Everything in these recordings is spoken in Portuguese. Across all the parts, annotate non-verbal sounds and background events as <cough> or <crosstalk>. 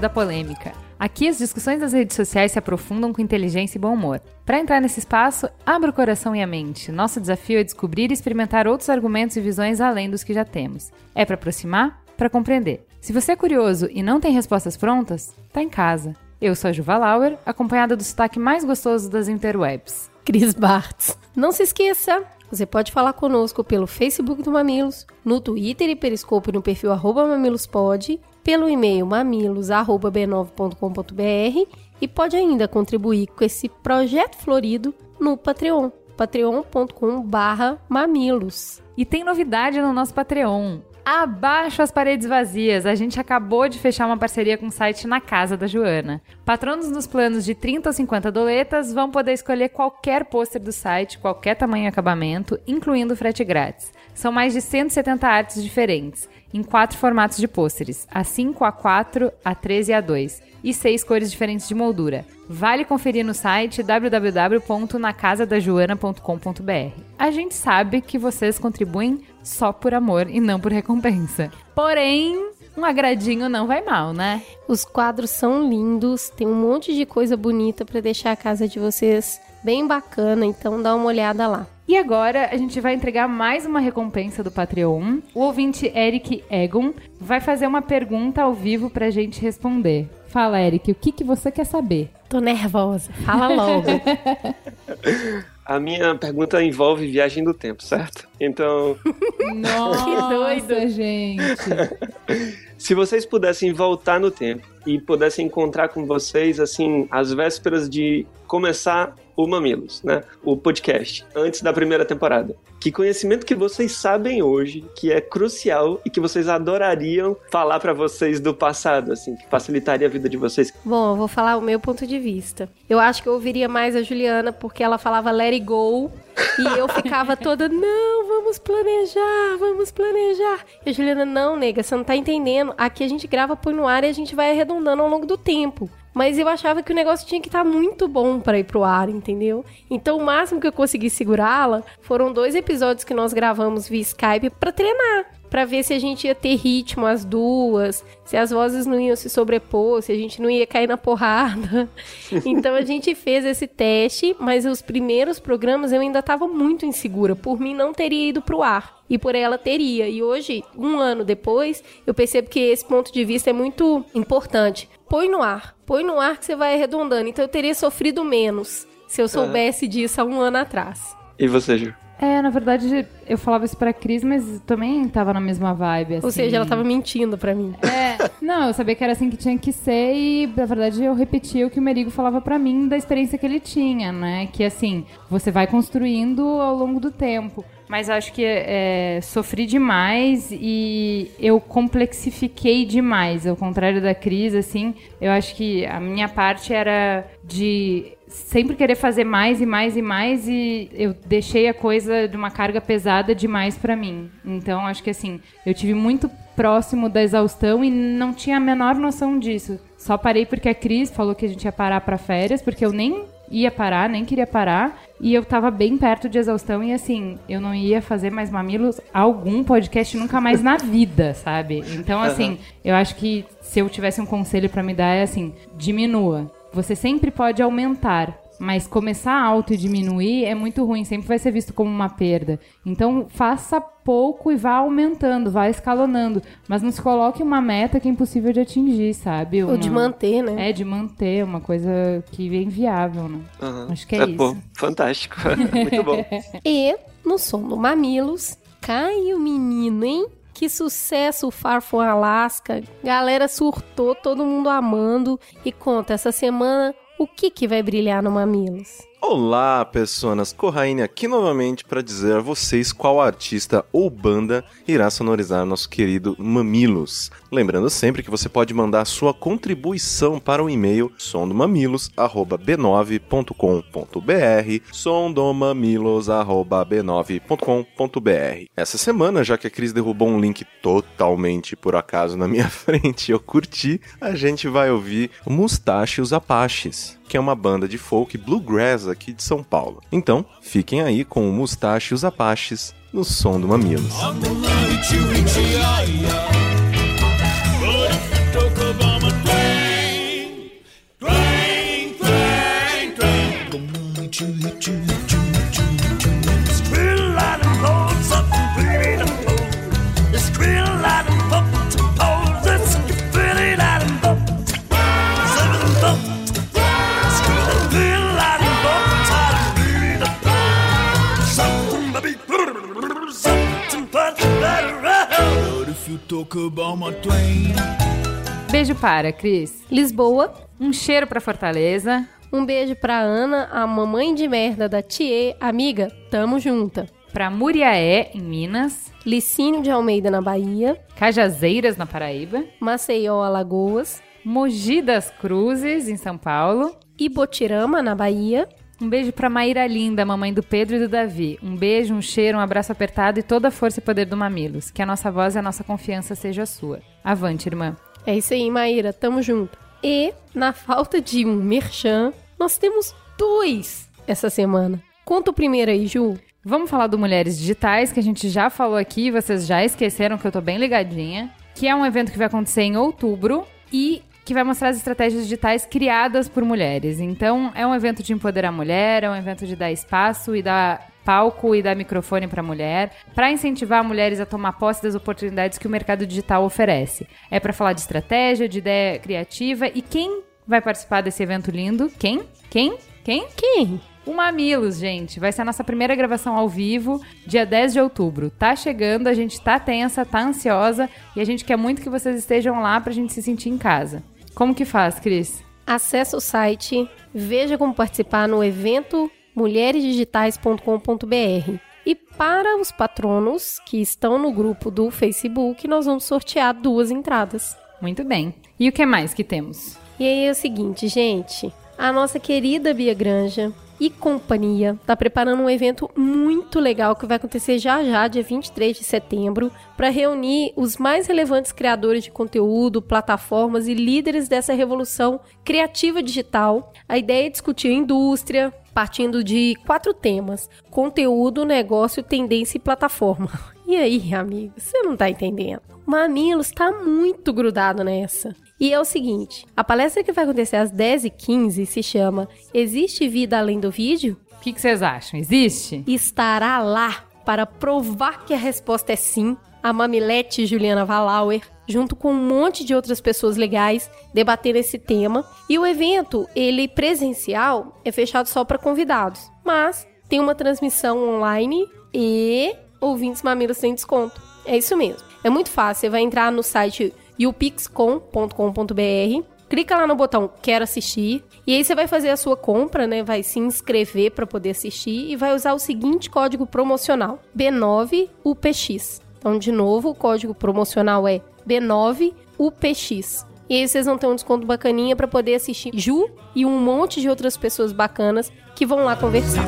Da Polêmica. Aqui as discussões das redes sociais se aprofundam com inteligência e bom humor. Para entrar nesse espaço, abra o coração e a mente. Nosso desafio é descobrir e experimentar outros argumentos e visões além dos que já temos. É para aproximar, para compreender. Se você é curioso e não tem respostas prontas, tá em casa. Eu sou a Juva Lauer, acompanhada do sotaque mais gostoso das interwebs. Cris Bartz. Não se esqueça, você pode falar conosco pelo Facebook do Mamilos, no Twitter e Periscope no perfil arroba mamilospod, pelo e-mail mamilos.b9.com.br e pode ainda contribuir com esse projeto florido no Patreon, patreon.com mamilos. E tem novidade no nosso Patreon. Abaixo as paredes vazias. A gente acabou de fechar uma parceria com o site Na Casa da Joana. Patronos nos planos de 30 ou 50 doletas vão poder escolher qualquer pôster do site, qualquer tamanho e acabamento, incluindo frete grátis. São mais de 170 artes diferentes, em quatro formatos de pôsteres: A5, A4, A13 e A2, e seis cores diferentes de moldura. Vale conferir no site www.nacasadajoana.com.br. A gente sabe que vocês contribuem só por amor e não por recompensa. Porém, um agradinho não vai mal, né? Os quadros são lindos, tem um monte de coisa bonita para deixar a casa de vocês bem bacana, então dá uma olhada lá. E agora a gente vai entregar mais uma recompensa do Patreon. O ouvinte Eric Egon vai fazer uma pergunta ao vivo pra gente responder. Fala, Eric, o que, que você quer saber? Tô nervosa. Fala logo. <laughs> A minha pergunta envolve viagem do tempo, certo? Então. Nossa, que doido, gente. <laughs> Se vocês pudessem voltar no tempo e pudessem encontrar com vocês, assim, às vésperas de começar o Mamilos, né? O podcast, antes da primeira temporada. Que conhecimento que vocês sabem hoje, que é crucial e que vocês adorariam falar para vocês do passado, assim, que facilitaria a vida de vocês? Bom, eu vou falar o meu ponto de vista. Eu acho que eu ouviria mais a Juliana porque ela falava let it go e eu ficava toda, não, vamos planejar, vamos planejar. E a Juliana, não, nega, você não tá entendendo. Aqui a gente grava, põe no ar e a gente vai arredondando ao longo do tempo. Mas eu achava que o negócio tinha que estar tá muito bom para ir pro ar, entendeu? Então o máximo que eu consegui segurá-la foram dois episódios que nós gravamos via Skype para treinar para ver se a gente ia ter ritmo as duas, se as vozes não iam se sobrepor, se a gente não ia cair na porrada. <laughs> Então a gente fez esse teste, mas os primeiros programas eu ainda estava muito insegura. Por mim não teria ido pro ar e por ela teria. E hoje, um ano depois, eu percebo que esse ponto de vista é muito importante. Põe no ar, põe no ar que você vai arredondando. Então eu teria sofrido menos se eu soubesse disso há um ano atrás. E você, Ju? É, na verdade, eu falava isso pra Cris, mas também tava na mesma vibe, assim. Ou seja, ela tava mentindo pra mim. É, não, eu sabia que era assim que tinha que ser e, na verdade, eu repetia o que o Merigo falava pra mim da experiência que ele tinha, né? Que, assim, você vai construindo ao longo do tempo. Mas acho que é, sofri demais e eu complexifiquei demais. Ao contrário da Cris, assim, eu acho que a minha parte era de sempre querer fazer mais e mais e mais e eu deixei a coisa de uma carga pesada demais para mim. Então acho que assim, eu tive muito próximo da exaustão e não tinha a menor noção disso. Só parei porque a Cris falou que a gente ia parar para férias, porque eu nem ia parar, nem queria parar, e eu tava bem perto de exaustão e assim, eu não ia fazer mais mamilos algum podcast nunca mais na vida, sabe? Então assim, eu acho que se eu tivesse um conselho para me dar é assim, diminua você sempre pode aumentar, mas começar alto e diminuir é muito ruim, sempre vai ser visto como uma perda. Então, faça pouco e vá aumentando, vá escalonando, mas não se coloque uma meta que é impossível de atingir, sabe? Ou de manter, né? É, de manter, uma coisa que é inviável, né? Uhum. Acho que é, é isso. Pô, fantástico, <laughs> muito bom. <laughs> e, no som do Mamilos, cai o menino, hein? Que sucesso o Far From Alaska. Galera surtou, todo mundo amando. E conta, essa semana, o que que vai brilhar no Mamilos? Olá, pessoas! Corraine aqui novamente para dizer a vocês qual artista ou banda irá sonorizar nosso querido Mamilos. Lembrando sempre que você pode mandar sua contribuição para o e-mail sondomamilos@b9.com.br, sondomamilos@b9.com.br. Essa semana, já que a Cris derrubou um link totalmente por acaso na minha <laughs> frente, eu curti, a gente vai ouvir Mustache os Apaches, que é uma banda de folk bluegrass aqui de São Paulo. Então, fiquem aí com o Mustache e os Apaches no som do Mamilos. Beijo para, Cris. Lisboa. Um cheiro pra Fortaleza. Um beijo pra Ana, a mamãe de merda da Thier. Amiga, tamo junta. Pra Muriaé, em Minas. Licínio de Almeida, na Bahia. Cajazeiras, na Paraíba. Maceió, Alagoas. Mogi das Cruzes, em São Paulo. Ibotirama, na Bahia. Um beijo pra Maíra Linda, mamãe do Pedro e do Davi. Um beijo, um cheiro, um abraço apertado e toda a força e poder do Mamilos. Que a nossa voz e a nossa confiança seja sua. Avante, irmã. É isso aí, Maíra, tamo junto. E, na falta de um merchan, nós temos dois essa semana. Conta o primeiro aí, Ju. Vamos falar do Mulheres Digitais, que a gente já falou aqui, vocês já esqueceram que eu tô bem ligadinha. Que é um evento que vai acontecer em outubro e que vai mostrar as estratégias digitais criadas por mulheres. Então, é um evento de empoderar a mulher, é um evento de dar espaço e dar palco e dar microfone para a mulher, para incentivar mulheres a tomar posse das oportunidades que o mercado digital oferece. É para falar de estratégia, de ideia criativa e quem vai participar desse evento lindo? Quem? Quem? Quem? Quem? O Mamilos, gente. Vai ser a nossa primeira gravação ao vivo, dia 10 de outubro. Tá chegando, a gente tá tensa, tá ansiosa e a gente quer muito que vocês estejam lá pra gente se sentir em casa. Como que faz, Cris? Acesse o site, veja como participar no evento mulheresdigitais.com.br. E para os patronos que estão no grupo do Facebook, nós vamos sortear duas entradas. Muito bem. E o que mais que temos? E aí é o seguinte, gente. A nossa querida Bia Granja e companhia tá preparando um evento muito legal que vai acontecer já já, dia 23 de setembro, para reunir os mais relevantes criadores de conteúdo, plataformas e líderes dessa revolução criativa digital. A ideia é discutir a indústria, partindo de quatro temas: conteúdo, negócio, tendência e plataforma. <laughs> E aí, amigo, você não tá entendendo? Mamilos tá muito grudado nessa. E é o seguinte: a palestra que vai acontecer às 10h15 se chama Existe Vida Além do Vídeo? O que, que vocês acham? Existe? Estará lá para provar que a resposta é sim. A Mamilete Juliana Valauer, junto com um monte de outras pessoas legais, debatendo esse tema. E o evento, ele presencial, é fechado só para convidados. Mas tem uma transmissão online e ouvintes mamilos têm desconto. É isso mesmo. É muito fácil. Você vai entrar no site youpixcom.com.br, clica lá no botão Quero assistir e aí você vai fazer a sua compra, né? Vai se inscrever para poder assistir e vai usar o seguinte código promocional: B9UPX. Então, de novo, o código promocional é B9UPX. E aí vocês vão ter um desconto bacaninha para poder assistir Ju e um monte de outras pessoas bacanas que vão lá conversar.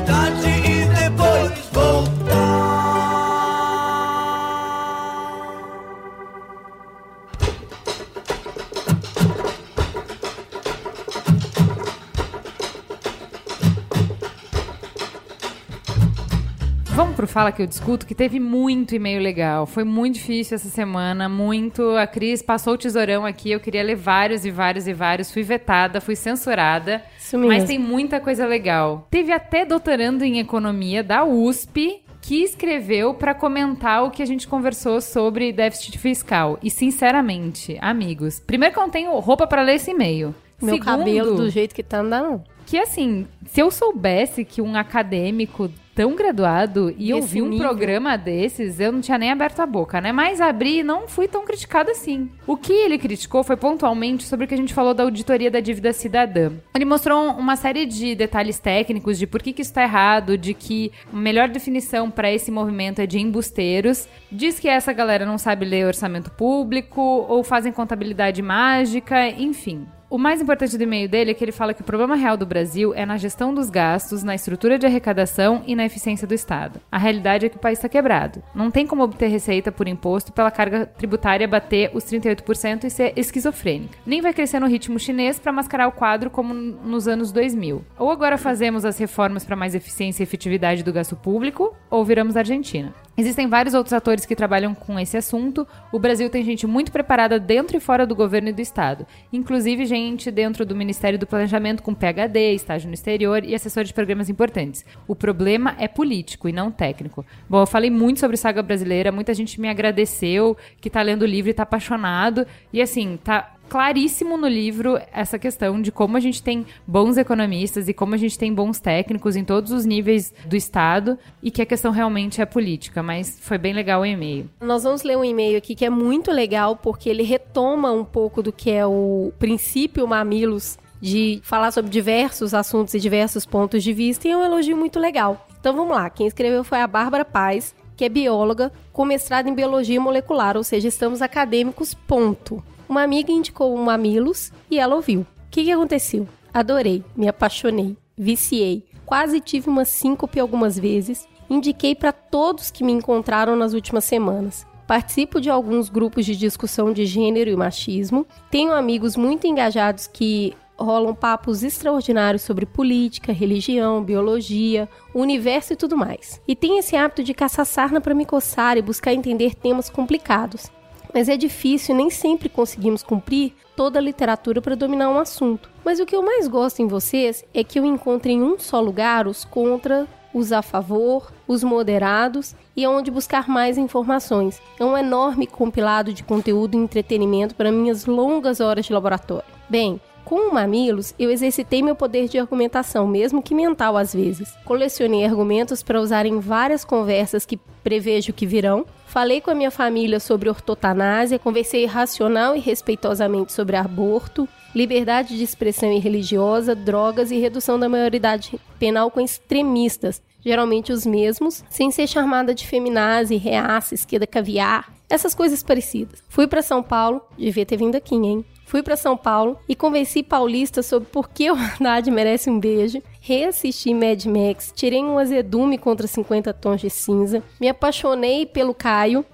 Vamos pro Fala que eu discuto, que teve muito e-mail legal. Foi muito difícil essa semana, muito. A Cris passou o tesourão aqui, eu queria ler vários e vários e vários. Fui vetada, fui censurada. Isso mesmo. Mas tem muita coisa legal. Teve até doutorando em economia da USP que escreveu para comentar o que a gente conversou sobre déficit fiscal. E sinceramente, amigos, primeiro que eu não tenho roupa para ler esse e-mail. Meu Segundo, cabelo do jeito que tá, não dá não. Que assim, se eu soubesse que um acadêmico tão graduado e Desse ouvir um nível. programa desses, eu não tinha nem aberto a boca, né? Mas abri e não fui tão criticado assim. O que ele criticou foi pontualmente sobre o que a gente falou da auditoria da dívida cidadã. Ele mostrou uma série de detalhes técnicos de por que, que isso tá errado, de que a melhor definição para esse movimento é de embusteiros. Diz que essa galera não sabe ler orçamento público ou fazem contabilidade mágica, enfim. O mais importante do e-mail dele é que ele fala que o problema real do Brasil é na gestão dos gastos, na estrutura de arrecadação e na eficiência do Estado. A realidade é que o país está quebrado. Não tem como obter receita por imposto pela carga tributária bater os 38% e ser esquizofrênica. Nem vai crescer no ritmo chinês para mascarar o quadro como nos anos 2000. Ou agora fazemos as reformas para mais eficiência e efetividade do gasto público, ou viramos Argentina. Existem vários outros atores que trabalham com esse assunto. O Brasil tem gente muito preparada dentro e fora do governo e do Estado. Inclusive gente dentro do Ministério do Planejamento com PhD, estágio no exterior e assessor de programas importantes. O problema é político e não técnico. Bom, eu falei muito sobre Saga Brasileira, muita gente me agradeceu, que tá lendo o livro e tá apaixonado. E assim, tá claríssimo no livro essa questão de como a gente tem bons economistas e como a gente tem bons técnicos em todos os níveis do Estado e que a questão realmente é política, mas foi bem legal o e-mail. Nós vamos ler um e-mail aqui que é muito legal porque ele retoma um pouco do que é o princípio Mamilos de falar sobre diversos assuntos e diversos pontos de vista e é um elogio muito legal. Então vamos lá, quem escreveu foi a Bárbara Paz, que é bióloga com mestrado em biologia molecular, ou seja, estamos acadêmicos, ponto. Uma amiga indicou um Mamilos e ela ouviu. O que, que aconteceu? Adorei, me apaixonei, viciei, quase tive uma síncope algumas vezes, indiquei para todos que me encontraram nas últimas semanas. Participo de alguns grupos de discussão de gênero e machismo. Tenho amigos muito engajados que rolam papos extraordinários sobre política, religião, biologia, universo e tudo mais. E tem esse hábito de caçar sarna para me coçar e buscar entender temas complicados. Mas é difícil nem sempre conseguimos cumprir toda a literatura para dominar um assunto. Mas o que eu mais gosto em vocês é que eu encontro em um só lugar os contra, os a favor, os moderados e onde buscar mais informações. É um enorme compilado de conteúdo e entretenimento para minhas longas horas de laboratório. Bem, com o Mamilos, eu exercitei meu poder de argumentação, mesmo que mental às vezes. Colecionei argumentos para usar em várias conversas que prevejo que virão. Falei com a minha família sobre ortotanásia, conversei racional e respeitosamente sobre aborto, liberdade de expressão e religiosa, drogas e redução da maioridade penal com extremistas, geralmente os mesmos, sem ser chamada de feminazi, reaça, esquerda caviar, essas coisas parecidas. Fui para São Paulo, devia ter vindo aqui, hein? Fui para São Paulo e convenci paulistas sobre por que o <laughs> Haddad merece um beijo. Reassisti Mad Max, tirei um azedume contra 50 tons de cinza, me apaixonei pelo Caio.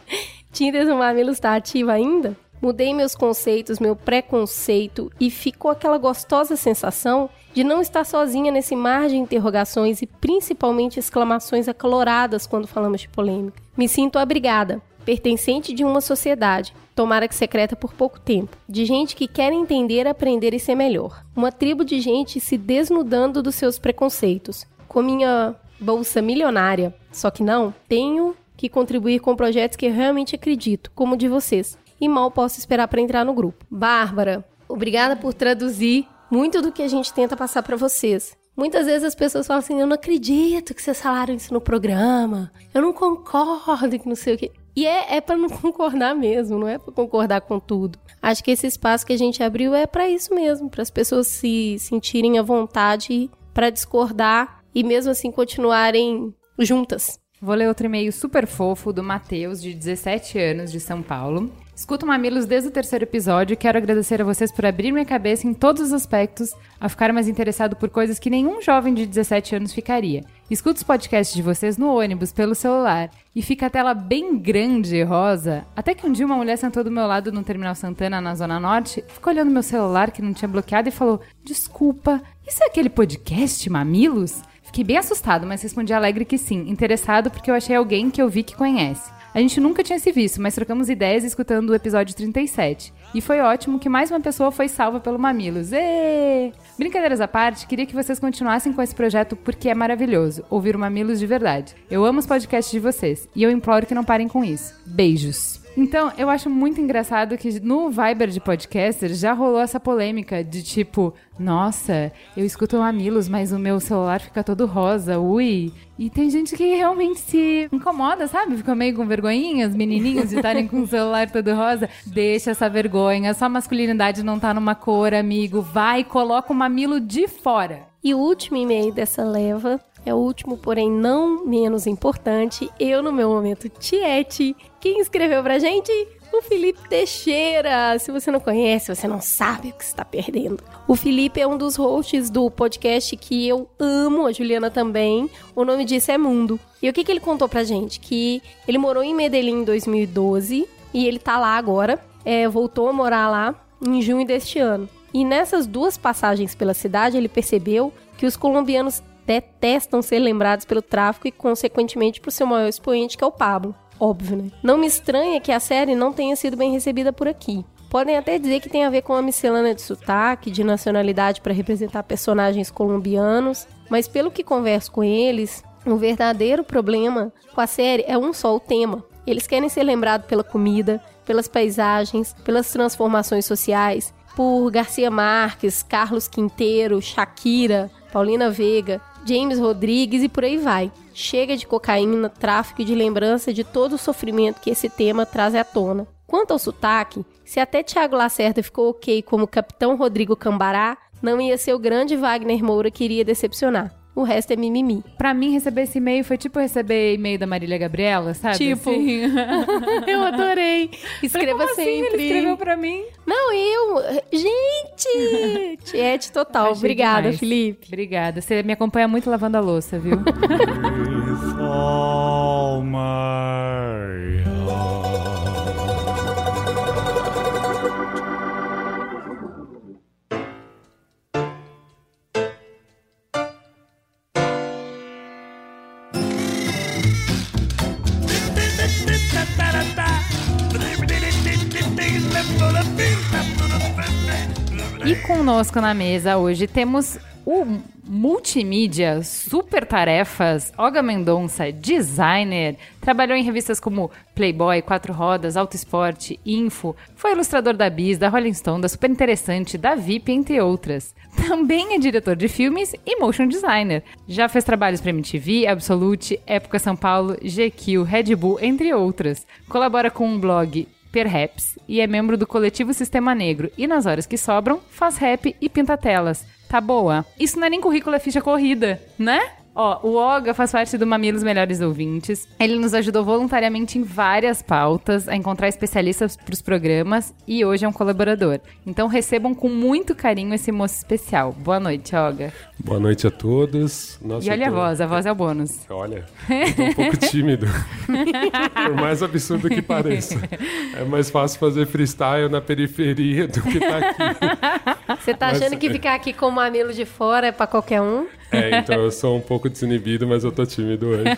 <laughs> Tinder do Mamilos está ativa ainda? Mudei meus conceitos, meu preconceito e ficou aquela gostosa sensação de não estar sozinha nesse mar de interrogações e principalmente exclamações acaloradas quando falamos de polêmica. Me sinto abrigada, pertencente de uma sociedade, tomara que secreta por pouco tempo, de gente que quer entender, aprender e ser melhor. Uma tribo de gente se desnudando dos seus preconceitos. Com minha bolsa milionária, só que não, tenho que contribuir com projetos que realmente acredito, como o de vocês. E mal posso esperar para entrar no grupo. Bárbara, obrigada por traduzir muito do que a gente tenta passar para vocês. Muitas vezes as pessoas falam assim: eu não acredito que vocês falaram isso no programa, eu não concordo que não sei o quê. E é, é para não <laughs> concordar mesmo, não é para concordar com tudo. Acho que esse espaço que a gente abriu é para isso mesmo, para as pessoas se sentirem à vontade para discordar e mesmo assim continuarem juntas. Vou ler outro e-mail super fofo do Matheus, de 17 anos, de São Paulo. Escuto Mamilos desde o terceiro episódio e quero agradecer a vocês por abrir minha cabeça em todos os aspectos, a ficar mais interessado por coisas que nenhum jovem de 17 anos ficaria. Escuto os podcasts de vocês no ônibus, pelo celular, e fica a tela bem grande rosa. Até que um dia uma mulher sentou do meu lado no Terminal Santana, na Zona Norte, ficou olhando meu celular que não tinha bloqueado e falou: Desculpa, isso é aquele podcast Mamilos? Fiquei bem assustado, mas respondi alegre que sim, interessado porque eu achei alguém que eu vi que conhece. A gente nunca tinha se visto, mas trocamos ideias escutando o episódio 37. E foi ótimo que mais uma pessoa foi salva pelo Mamilos. Ê! Brincadeiras à parte, queria que vocês continuassem com esse projeto porque é maravilhoso ouvir o Mamilos de verdade. Eu amo os podcasts de vocês e eu imploro que não parem com isso. Beijos. Então, eu acho muito engraçado que no Viber de podcaster já rolou essa polêmica de tipo, nossa, eu escuto Mamilos, mas o meu celular fica todo rosa, ui. E tem gente que realmente se incomoda, sabe? Fica meio com vergonhinha, os menininhos de estarem com o celular todo rosa. Deixa essa vergonha, sua masculinidade não tá numa cor, amigo. Vai, coloca o mamilo de fora. E o último e-mail dessa leva é o último, porém não menos importante. Eu, no meu momento, Tiete. Quem escreveu pra gente? O Felipe Teixeira. Se você não conhece, você não sabe o que está perdendo. O Felipe é um dos hosts do podcast que eu amo, a Juliana também. O nome disso é Mundo. E o que, que ele contou pra gente? Que ele morou em Medellín em 2012 e ele tá lá agora. É, voltou a morar lá em junho deste ano. E nessas duas passagens pela cidade, ele percebeu que os colombianos detestam ser lembrados pelo tráfico e, consequentemente, por seu maior expoente, que é o Pablo. Óbvio, né? Não me estranha que a série não tenha sido bem recebida por aqui. Podem até dizer que tem a ver com a miscelânea de sotaque, de nacionalidade para representar personagens colombianos, mas pelo que converso com eles, o verdadeiro problema com a série é um só o tema. Eles querem ser lembrados pela comida, pelas paisagens, pelas transformações sociais, por Garcia Marques, Carlos Quinteiro, Shakira, Paulina Veiga, James Rodrigues e por aí vai. Chega de cocaína, tráfico e de lembrança de todo o sofrimento que esse tema traz à tona. Quanto ao sotaque, se até Tiago Lacerda ficou ok como Capitão Rodrigo Cambará, não ia ser o grande Wagner Moura que iria decepcionar. O resto é mimimi. Pra mim, receber esse e-mail foi tipo receber e-mail da Marília Gabriela, sabe? Tipo. Assim. <laughs> Eu adorei. Escreva Como assim? sempre. Ele escreveu pra mim. Não, eu. Gente! <laughs> Tiete total. Achei Obrigada, demais. Felipe. Obrigada. Você me acompanha muito lavando a louça, viu? <laughs> E conosco na mesa hoje temos o multimídia, super tarefas, Olga Mendonça, designer, trabalhou em revistas como Playboy, Quatro Rodas, Auto Esporte, Info, foi ilustrador da Bis, da Rolling Stone, da Super Interessante, da VIP, entre outras. Também é diretor de filmes e motion designer. Já fez trabalhos para MTV, Absolute, Época São Paulo, GQ, Red Bull, entre outras. Colabora com um blog Perhaps e é membro do coletivo Sistema Negro e nas horas que sobram faz rap e pinta telas. Tá boa? Isso não é nem currículo, é ficha corrida, né? Ó, o Oga faz parte do Mamilos Melhores Ouvintes. Ele nos ajudou voluntariamente em várias pautas, a encontrar especialistas para os programas e hoje é um colaborador. Então recebam com muito carinho esse moço especial. Boa noite, Oga. Boa noite a todos. Nossa, e olha eu a tô- voz, a voz é o bônus. Olha, eu tô um pouco tímido. <laughs> Por mais absurdo que pareça. É mais fácil fazer freestyle na periferia do que tá aqui. Você tá Mas- achando que ficar aqui com o mamilo de fora é pra qualquer um? É, então eu sou um pouco desinibido, mas eu tô tímido hoje. <laughs>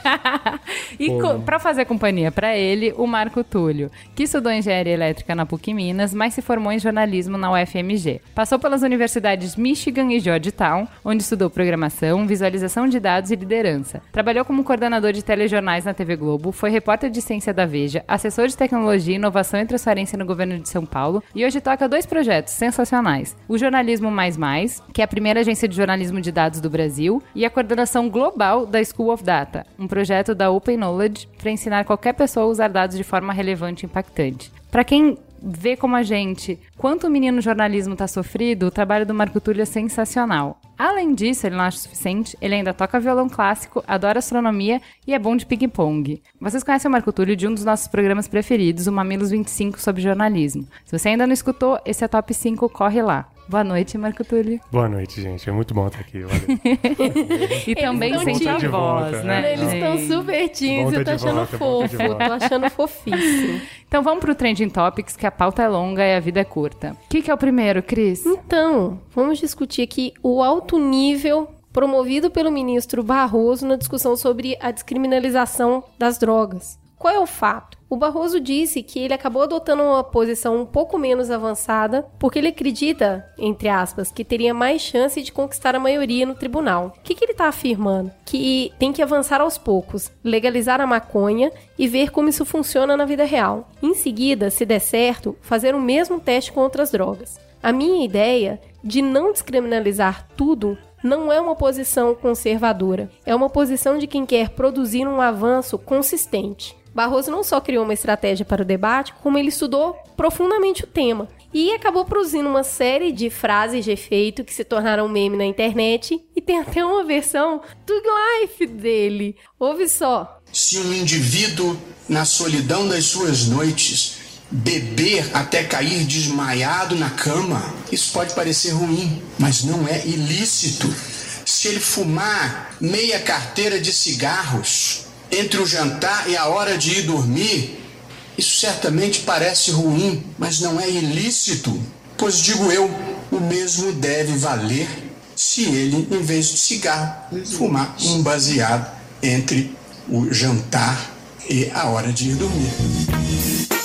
E pra fazer companhia pra ele, o Marco Túlio, que estudou engenharia elétrica na PUC Minas, mas se formou em jornalismo na UFMG. Passou pelas universidades Michigan e Georgetown, onde estudou programação, visualização de dados e liderança. Trabalhou como coordenador de telejornais na TV Globo, foi repórter de ciência da Veja, assessor de tecnologia, inovação e transparência no governo de São Paulo e hoje toca dois projetos sensacionais: o Jornalismo Mais Mais, que é a primeira agência de jornalismo de dados do Brasil, e a coordenação global da School of Data, um projeto da Open Knowledge para ensinar qualquer pessoa a usar dados de forma relevante e impactante. Para quem vê como a gente quanto o menino jornalismo tá sofrido, o trabalho do Marco Túlio é sensacional. Além disso, ele não acha o suficiente, ele ainda toca violão clássico, adora astronomia e é bom de ping-pong. Vocês conhecem o Marco Túlio de um dos nossos programas preferidos, o Mamilos 25 sobre jornalismo. Se você ainda não escutou, esse é top 5, corre lá. Boa noite, Marco Túlio. Boa noite, gente. É muito bom estar aqui. Valeu. <laughs> E também sente a voz, volta, né? né? Eles estão super tímidos, Bom eu tá tô de achando volta, tá fofo, tô achando fofíssimo. Então vamos pro Trending Topics, que a pauta é longa e a vida é curta. O que, que é o primeiro, Cris? Então, vamos discutir aqui o alto nível promovido pelo ministro Barroso na discussão sobre a descriminalização das drogas. Qual é o fato? O Barroso disse que ele acabou adotando uma posição um pouco menos avançada porque ele acredita, entre aspas, que teria mais chance de conquistar a maioria no tribunal. O que, que ele está afirmando? Que tem que avançar aos poucos, legalizar a maconha e ver como isso funciona na vida real. Em seguida, se der certo, fazer o mesmo teste com outras drogas. A minha ideia de não descriminalizar tudo não é uma posição conservadora, é uma posição de quem quer produzir um avanço consistente. Barroso não só criou uma estratégia para o debate, como ele estudou profundamente o tema e acabou produzindo uma série de frases de efeito que se tornaram meme na internet e tem até uma versão do life dele. Ouve só. Se um indivíduo, na solidão das suas noites, beber até cair desmaiado na cama, isso pode parecer ruim, mas não é ilícito. Se ele fumar meia carteira de cigarros, entre o jantar e a hora de ir dormir, isso certamente parece ruim, mas não é ilícito. Pois digo eu, o mesmo deve valer se ele, em vez de cigarro, fumar um baseado entre o jantar e a hora de ir dormir.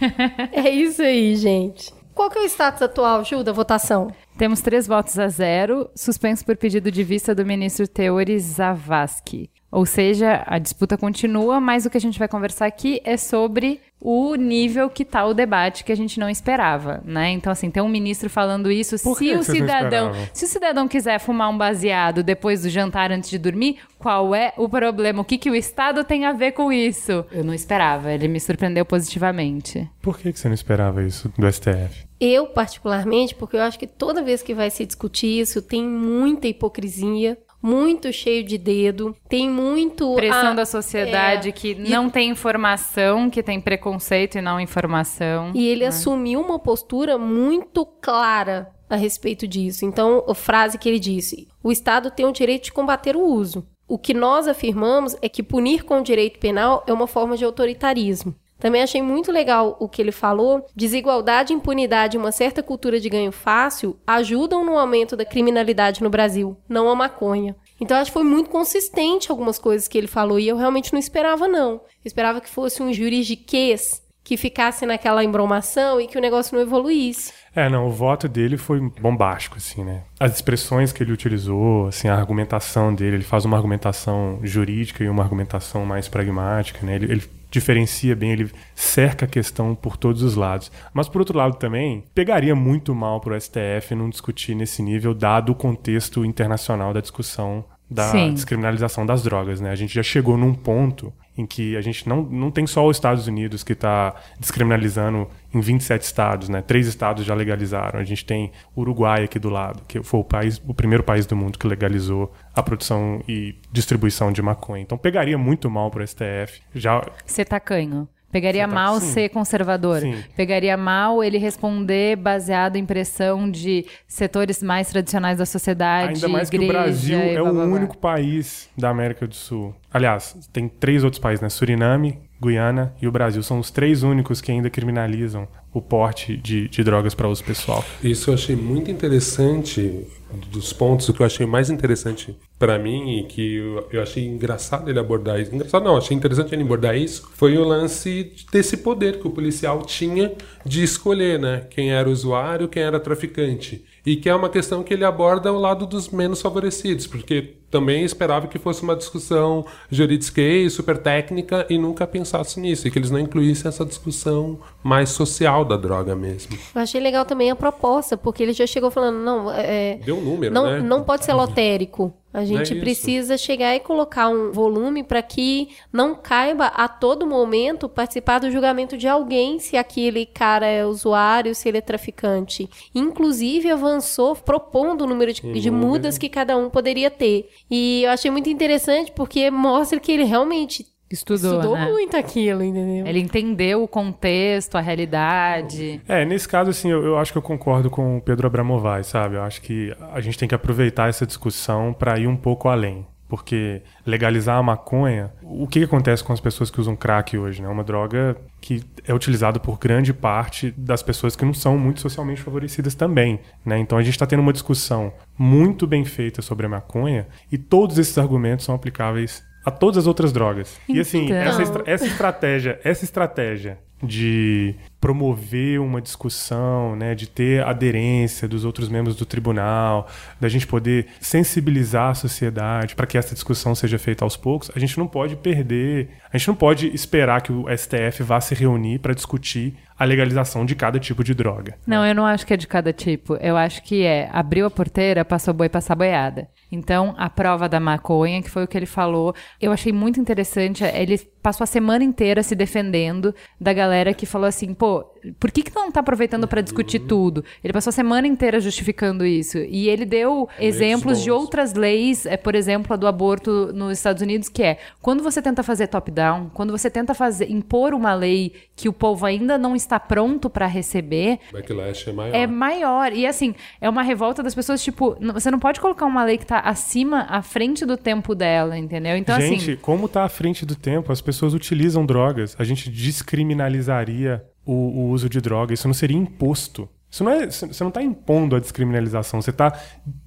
<laughs> é isso aí, gente. Qual que é o status atual, Ju, da votação? Temos três votos a zero, suspenso por pedido de vista do ministro Teori Zavascki. Ou seja, a disputa continua, mas o que a gente vai conversar aqui é sobre o nível que está o debate que a gente não esperava, né? Então, assim, tem um ministro falando isso. Por se que o cidadão, se o cidadão quiser fumar um baseado depois do jantar antes de dormir, qual é o problema? O que, que o Estado tem a ver com isso? Eu não esperava. Ele me surpreendeu positivamente. Por que, que você não esperava isso do STF? Eu, particularmente, porque eu acho que toda vez que vai se discutir isso, tem muita hipocrisia, muito cheio de dedo, tem muito. Pressão ah, da sociedade é. que E- não tem informação, que tem preconceito e não informação. E ele assumiu uma postura muito clara a respeito disso. Então, a frase que ele disse: o Estado tem o direito de combater o uso. O que nós afirmamos é que punir com o direito penal é uma forma de autoritarismo. Também achei muito legal o que ele falou. Desigualdade, impunidade e uma certa cultura de ganho fácil ajudam no aumento da criminalidade no Brasil, não a maconha. Então acho que foi muito consistente algumas coisas que ele falou e eu realmente não esperava não. Eu esperava que fosse um juridiquês que ficasse naquela embromação e que o negócio não evoluísse. É, não, o voto dele foi bombástico, assim, né? As expressões que ele utilizou, assim, a argumentação dele, ele faz uma argumentação jurídica e uma argumentação mais pragmática, né? Ele, ele diferencia bem, ele cerca a questão por todos os lados. Mas, por outro lado, também, pegaria muito mal pro STF não discutir nesse nível, dado o contexto internacional da discussão da Sim. descriminalização das drogas, né? A gente já chegou num ponto em que a gente não, não tem só os Estados Unidos que está descriminalizando em 27 estados, né? Três estados já legalizaram. A gente tem o Uruguai aqui do lado, que foi o país, o primeiro país do mundo que legalizou a produção e distribuição de maconha. Então pegaria muito mal para o STF. Já Ser tacanho. Pegaria ta- mal sim. ser conservador. Sim. Pegaria mal ele responder baseado em pressão de setores mais tradicionais da sociedade. Ainda mais que o igreja Brasil é o blá, blá, blá. único país da América do Sul. Aliás, tem três outros países, né? Suriname, Guiana e o Brasil. São os três únicos que ainda criminalizam o porte de, de drogas para uso pessoal. Isso eu achei muito interessante, dos pontos, que eu achei mais interessante pra mim e que eu, eu achei engraçado ele abordar isso. Engraçado não, achei interessante ele abordar isso, foi o lance desse poder que o policial tinha de escolher, né? Quem era usuário, quem era traficante. E que é uma questão que ele aborda ao lado dos menos favorecidos, porque também esperava que fosse uma discussão juridiquês, super técnica, e nunca pensasse nisso, e que eles não incluíssem essa discussão mais social da droga mesmo. Eu achei legal também a proposta, porque ele já chegou falando, não, é, Deu um número, não, né? não pode ser lotérico. A gente isso. precisa chegar e colocar um volume para que não caiba a todo momento participar do julgamento de alguém se aquele cara é usuário, se ele é traficante. Inclusive avançou propondo o número de, de mudas que cada um poderia ter. E eu achei muito interessante porque mostra que ele realmente Estudou, estudou né? muito aquilo, entendeu? Ele entendeu o contexto, a realidade. É, nesse caso, assim, eu, eu acho que eu concordo com o Pedro Abramovay, sabe? Eu acho que a gente tem que aproveitar essa discussão para ir um pouco além. Porque legalizar a maconha, o que, acontece com as pessoas que usam crack hoje? né? É uma droga que é utilizada por grande parte das pessoas que não são muito socialmente favorecidas também. Né? Então a gente está tendo uma discussão muito bem feita sobre a maconha e todos esses argumentos são aplicáveis a todas as outras drogas. E assim, Então. essa, estra- essa estratégia, essa estratégia de promover uma discussão, né, de ter aderência dos outros membros do tribunal, da gente poder sensibilizar a sociedade para que essa discussão seja feita aos poucos, a gente não pode perder, a gente não pode esperar que o STF vá se reunir para discutir a legalização de cada tipo de droga. Não, eu não acho que é de cada tipo. Eu acho que é abriu a porteira, passou boi, passar boiada. Então, a prova da maconha, que foi o que ele falou, eu achei muito interessante. Ele passou a semana inteira se defendendo da galera que falou assim, pô, por que, que não tá aproveitando para discutir tudo? Ele passou a semana inteira justificando isso. E ele deu exemplos de outras leis, é, por exemplo, a do aborto nos Estados Unidos, que é quando você tenta fazer top-down, quando você tenta fazer impor uma lei que o povo ainda não está pronto para receber, O backlash é maior. é maior. E assim, é uma revolta das pessoas, tipo, você não pode colocar uma lei que tá acima, à frente do tempo dela, entendeu? Então, gente, assim. como tá à frente do tempo, as pessoas utilizam drogas. A gente descriminalizaria o, o uso de droga. Isso não seria imposto. Isso não é, você não está impondo a descriminalização, você está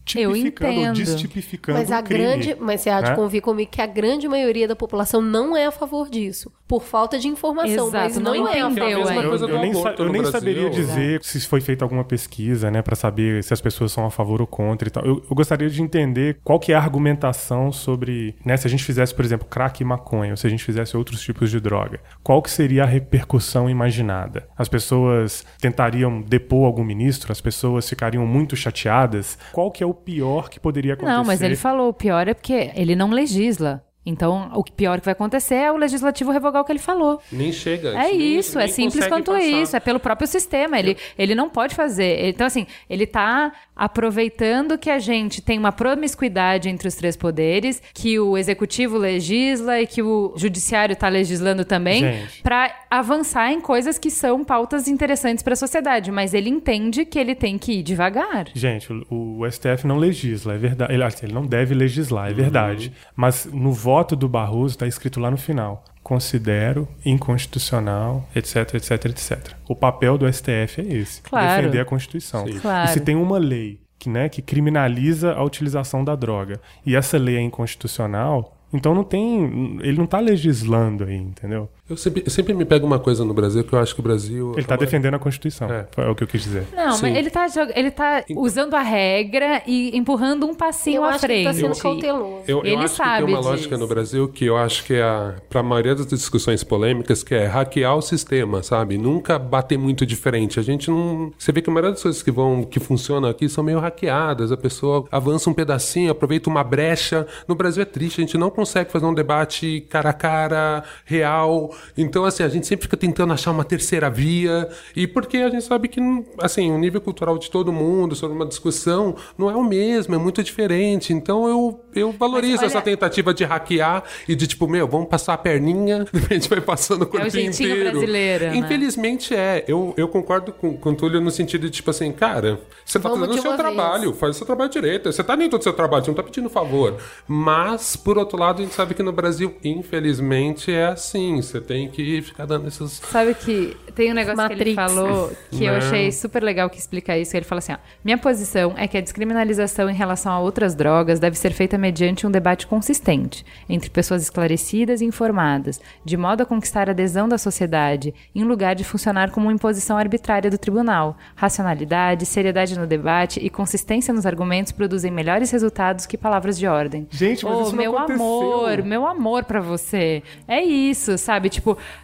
tipificando ou entendo. destipificando Mas a crime. grande, mas você há de né? convir comigo que a grande maioria da população não é a favor disso, por falta de informação, Exato, mas não não, é a entendeu favor. ainda. Eu, eu nem, sa- eu nem saberia né? dizer se foi feita alguma pesquisa, né, para saber se as pessoas são a favor ou contra e tal. Eu, eu gostaria de entender qual que é a argumentação sobre, né, se a gente fizesse, por exemplo, crack e maconha, ou se a gente fizesse outros tipos de droga, qual que seria a repercussão imaginada? As pessoas tentariam depor algum ministro? As pessoas ficariam muito chateadas? Qual que é o pior que poderia acontecer? Não, mas ele falou, o pior é porque ele não legisla. Então, o que pior que vai acontecer é o legislativo revogar o que ele falou. Nem chega. É nem- isso, é nem simples consegue quanto passar. isso, é pelo próprio sistema. Ele, ele não pode fazer. Então, assim, ele tá aproveitando que a gente tem uma promiscuidade entre os três poderes, que o executivo legisla e que o judiciário tá legislando também, para avançar em coisas que são pautas interessantes para a sociedade. Mas ele entende que ele tem que ir devagar. Gente, o, o STF não legisla, é verdade. Ele, assim, ele não deve legislar, Uhum. é verdade. Mas no voto do Barroso está escrito lá no final: considero inconstitucional, etc, etc, etc. O papel do STF é esse: Claro. defender a Constituição. Claro. E se tem uma lei que, né, que criminaliza a utilização da droga e essa lei é inconstitucional, então não tem. Ele não está legislando aí, entendeu? Eu sempre, eu sempre me pego uma coisa no Brasil que eu acho que o Brasil. Ele está defendendo a Constituição. É. É. o que eu quis dizer. Não, Sim. mas ele tá, jog- ele tá usando a regra e empurrando um passinho Eu à acho que ele frente. tá sendo cauteloso. Eu, eu Ele acho que sabe tem uma disso. lógica no Brasil que eu acho que é para a maioria das discussões polêmicas que é hackear o sistema, sabe? Nunca bater muito diferente. A gente não, você vê que a maioria das coisas que vão que funcionam aqui são meio hackeadas. A pessoa avança um pedacinho, aproveita uma brecha. No Brasil é triste, a gente não consegue fazer um debate cara a cara, real. Então assim, a gente sempre fica tentando achar uma terceira via e porque a gente sabe que assim, o nível cultural de todo mundo sobre uma discussão não é o mesmo, é muito diferente. Então eu eu valorizo olha- essa tentativa de hackear e de tipo, meu, vamos passar a perninha, <laughs> a gente vai passando o corpinho jeitinho inteiro. brasileiro, né? Infelizmente é. Eu, eu concordo com, com o Túlio no sentido de tipo assim, cara, você tá Vamos fazendo o seu trabalho, vez. faz o seu trabalho direito. Você tá dentro do seu trabalho, você não tá pedindo favor. Mas, por outro lado, a gente sabe que no Brasil, infelizmente, é assim. Você tem que ficar dando esses. Sabe que tem um negócio que ele Matrix. falou que eu Não. achei super legal que explica isso. Ele fala assim: ó, minha posição é que a descriminalização em relação a outras drogas deve ser feita mediante um debate consistente entre pessoas esclarecidas e informadas, de modo a conquistar a adesão da sociedade, em lugar de funcionar como uma imposição arbitrária do tribunal. Racionalidade, seriedade no debate e consistência nos argumentos produzem melhores resultados que palavras de ordem. Gente, mas Ô, isso não meu aconteceu. amor, meu amor pra você. É isso, sabe? Tipo,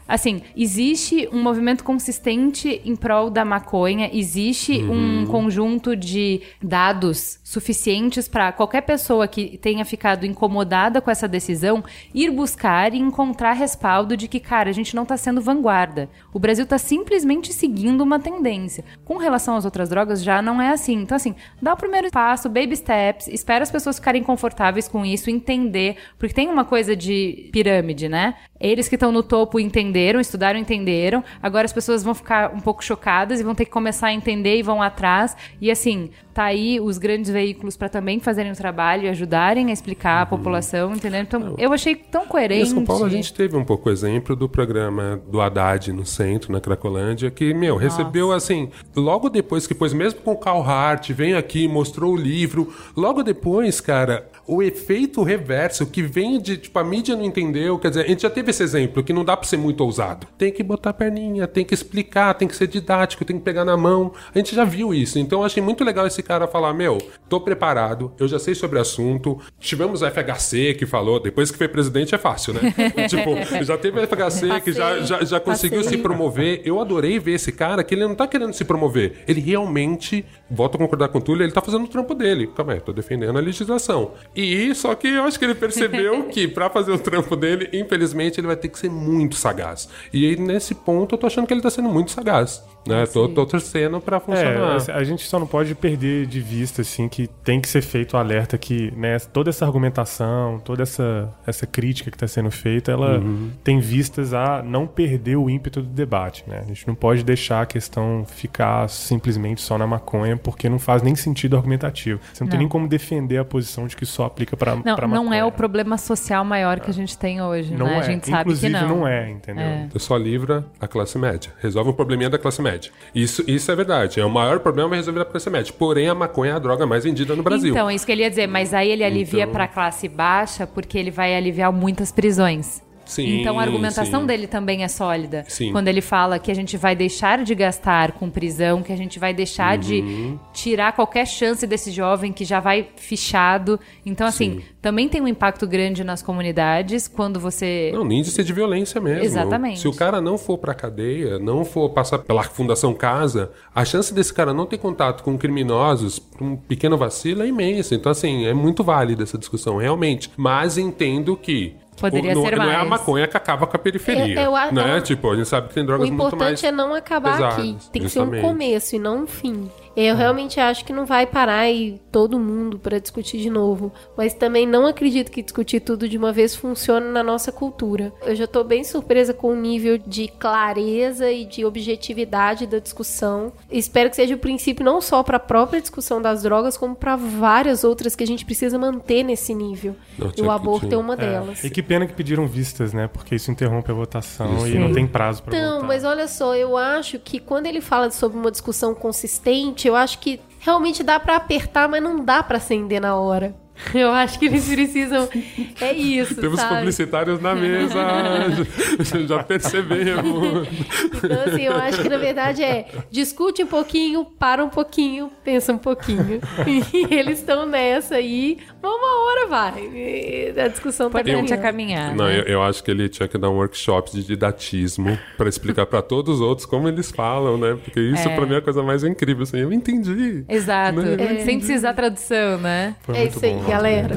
assim, existe um movimento consistente em prol da maconha, existe um conjunto de dados suficientes pra qualquer pessoa que tenha ficado incomodada com essa decisão ir buscar e encontrar respaldo de que, cara, a gente não tá sendo vanguarda. O Brasil tá simplesmente seguindo uma tendência. Com relação às outras drogas, já não é assim. Então, assim, dá o primeiro passo, baby steps, espera as pessoas ficarem confortáveis com isso, entender, porque tem uma coisa de pirâmide, né? Eles que estão no topo entenderam, estudaram, entenderam. Agora as pessoas vão ficar um pouco chocadas e vão ter que começar a entender e vão atrás. E assim, tá aí os grandes veículos para também fazerem o trabalho e ajudarem a explicar a população, entendeu? Então, eu achei tão Em coerente. São Paulo a gente teve um pouco o exemplo do programa do Haddad no centro, na Cracolândia, que, meu, recebeu assim, logo depois que pôs, mesmo com o Carl Hart, veio aqui, mostrou o livro, logo depois, cara, o efeito reverso que vem de, tipo, a mídia não entendeu, quer dizer, a gente já teve esse exemplo, que não dá pra ser muito ousado. Tem que botar a perninha, tem que explicar, tem que ser didático, tem que pegar na mão. A gente já viu isso, então eu achei muito legal esse cara falar, meu, tô preparado, eu já sei sobre o assunto, tivemos a FHC que falou, depois que foi presidente é fácil, né? <laughs> tipo, já teve a FHC que já, já, já conseguiu Passei. se promover. Eu adorei ver esse cara que ele não tá querendo se promover. Ele realmente, volto a concordar com o Túlio, ele tá fazendo o trampo dele. Calma aí, tô defendendo a legislação. E só que eu acho que ele percebeu <laughs> que pra fazer o trampo dele, infelizmente, ele vai ter que ser muito sagaz. E aí, nesse ponto, eu tô achando que ele tá sendo muito sagaz. Né? Tô, tô torcendo pra funcionar. É, a gente só não pode perder de vista, assim, que tem que ser feito o alerta que, né, toda essa argumentação, toda essa, essa crítica que está sendo feita, ela Uhum. tem vistas a não perder o ímpeto do debate, né? A gente não pode deixar a questão ficar simplesmente só na maconha, porque não faz nem sentido argumentativo. Você não, tem Não. nem como defender a posição de que só aplica para Não, pra não é maconha. o problema social maior que a gente tem hoje, Não né? é. A gente sabe Inclusive, que não. não é, entendeu? É. Você só livra a classe média. Resolve um probleminha da classe média. Isso, isso é verdade. É o maior problema é resolver a classe média. Porém, a maconha é a droga mais vendida no Brasil. Então, isso que ele ia dizer, mas aí ele alivia Então- para a classe baixa porque ele vai aliviar muitas prisões. Sim, então a argumentação sim. dele também é sólida. Sim. Quando ele fala que a gente vai deixar de gastar com prisão, que a gente vai deixar Uhum. de tirar qualquer chance desse jovem que já vai fichado. Então, assim, Sim. também tem um impacto grande nas comunidades quando você. Não, nem de de violência mesmo. Exatamente. Se o cara não for pra cadeia, não for passar pela Fundação Casa, a chance desse cara não ter contato com criminosos um pequeno vacilo é imensa. Então, assim, é muito válida essa discussão, realmente. Mas entendo que. Poderia não, ser não é a mais. maconha que acaba com a periferia. Eu- eu a- né? eu- Tipo, a gente sabe que tem O drogas muito mais. importante é não acabar pesadas, aqui. Tem que ser um justamente. começo e não um fim. Eu realmente acho que não vai parar e todo mundo para discutir de novo. Mas também não acredito que discutir tudo de uma vez funcione na nossa cultura. Eu já tô bem surpresa com o nível de clareza e de objetividade da discussão. Espero que seja o princípio não só para a própria discussão das drogas, como para várias outras que a gente precisa manter nesse nível. E o aborto é uma É. delas. E que pena que pediram vistas, né? Porque isso interrompe a votação Isso. e não tem prazo para Não, votar. mas olha só, eu acho que quando ele fala sobre uma discussão consistente, eu acho que realmente dá pra apertar, mas não dá pra acender na hora. <laughs> Eu acho que eles precisam. É isso, Temos sabe? publicitários na mesa. <laughs> já percebemos. Então, assim, eu acho que na verdade é discute um pouquinho, para um pouquinho, pensa um pouquinho. <laughs> E eles estão nessa aí, uma hora vai. E A discussão tá Importante é caminhando. caminhar. Não, né? eu, eu acho que ele tinha que dar um workshop de didatismo pra explicar pra todos os outros como eles falam, né? Porque isso É. pra mim é a coisa mais incrível, assim. Eu entendi. Exato. Né? Sem precisar tradução, né? Foi É muito isso aí, bom. Galera.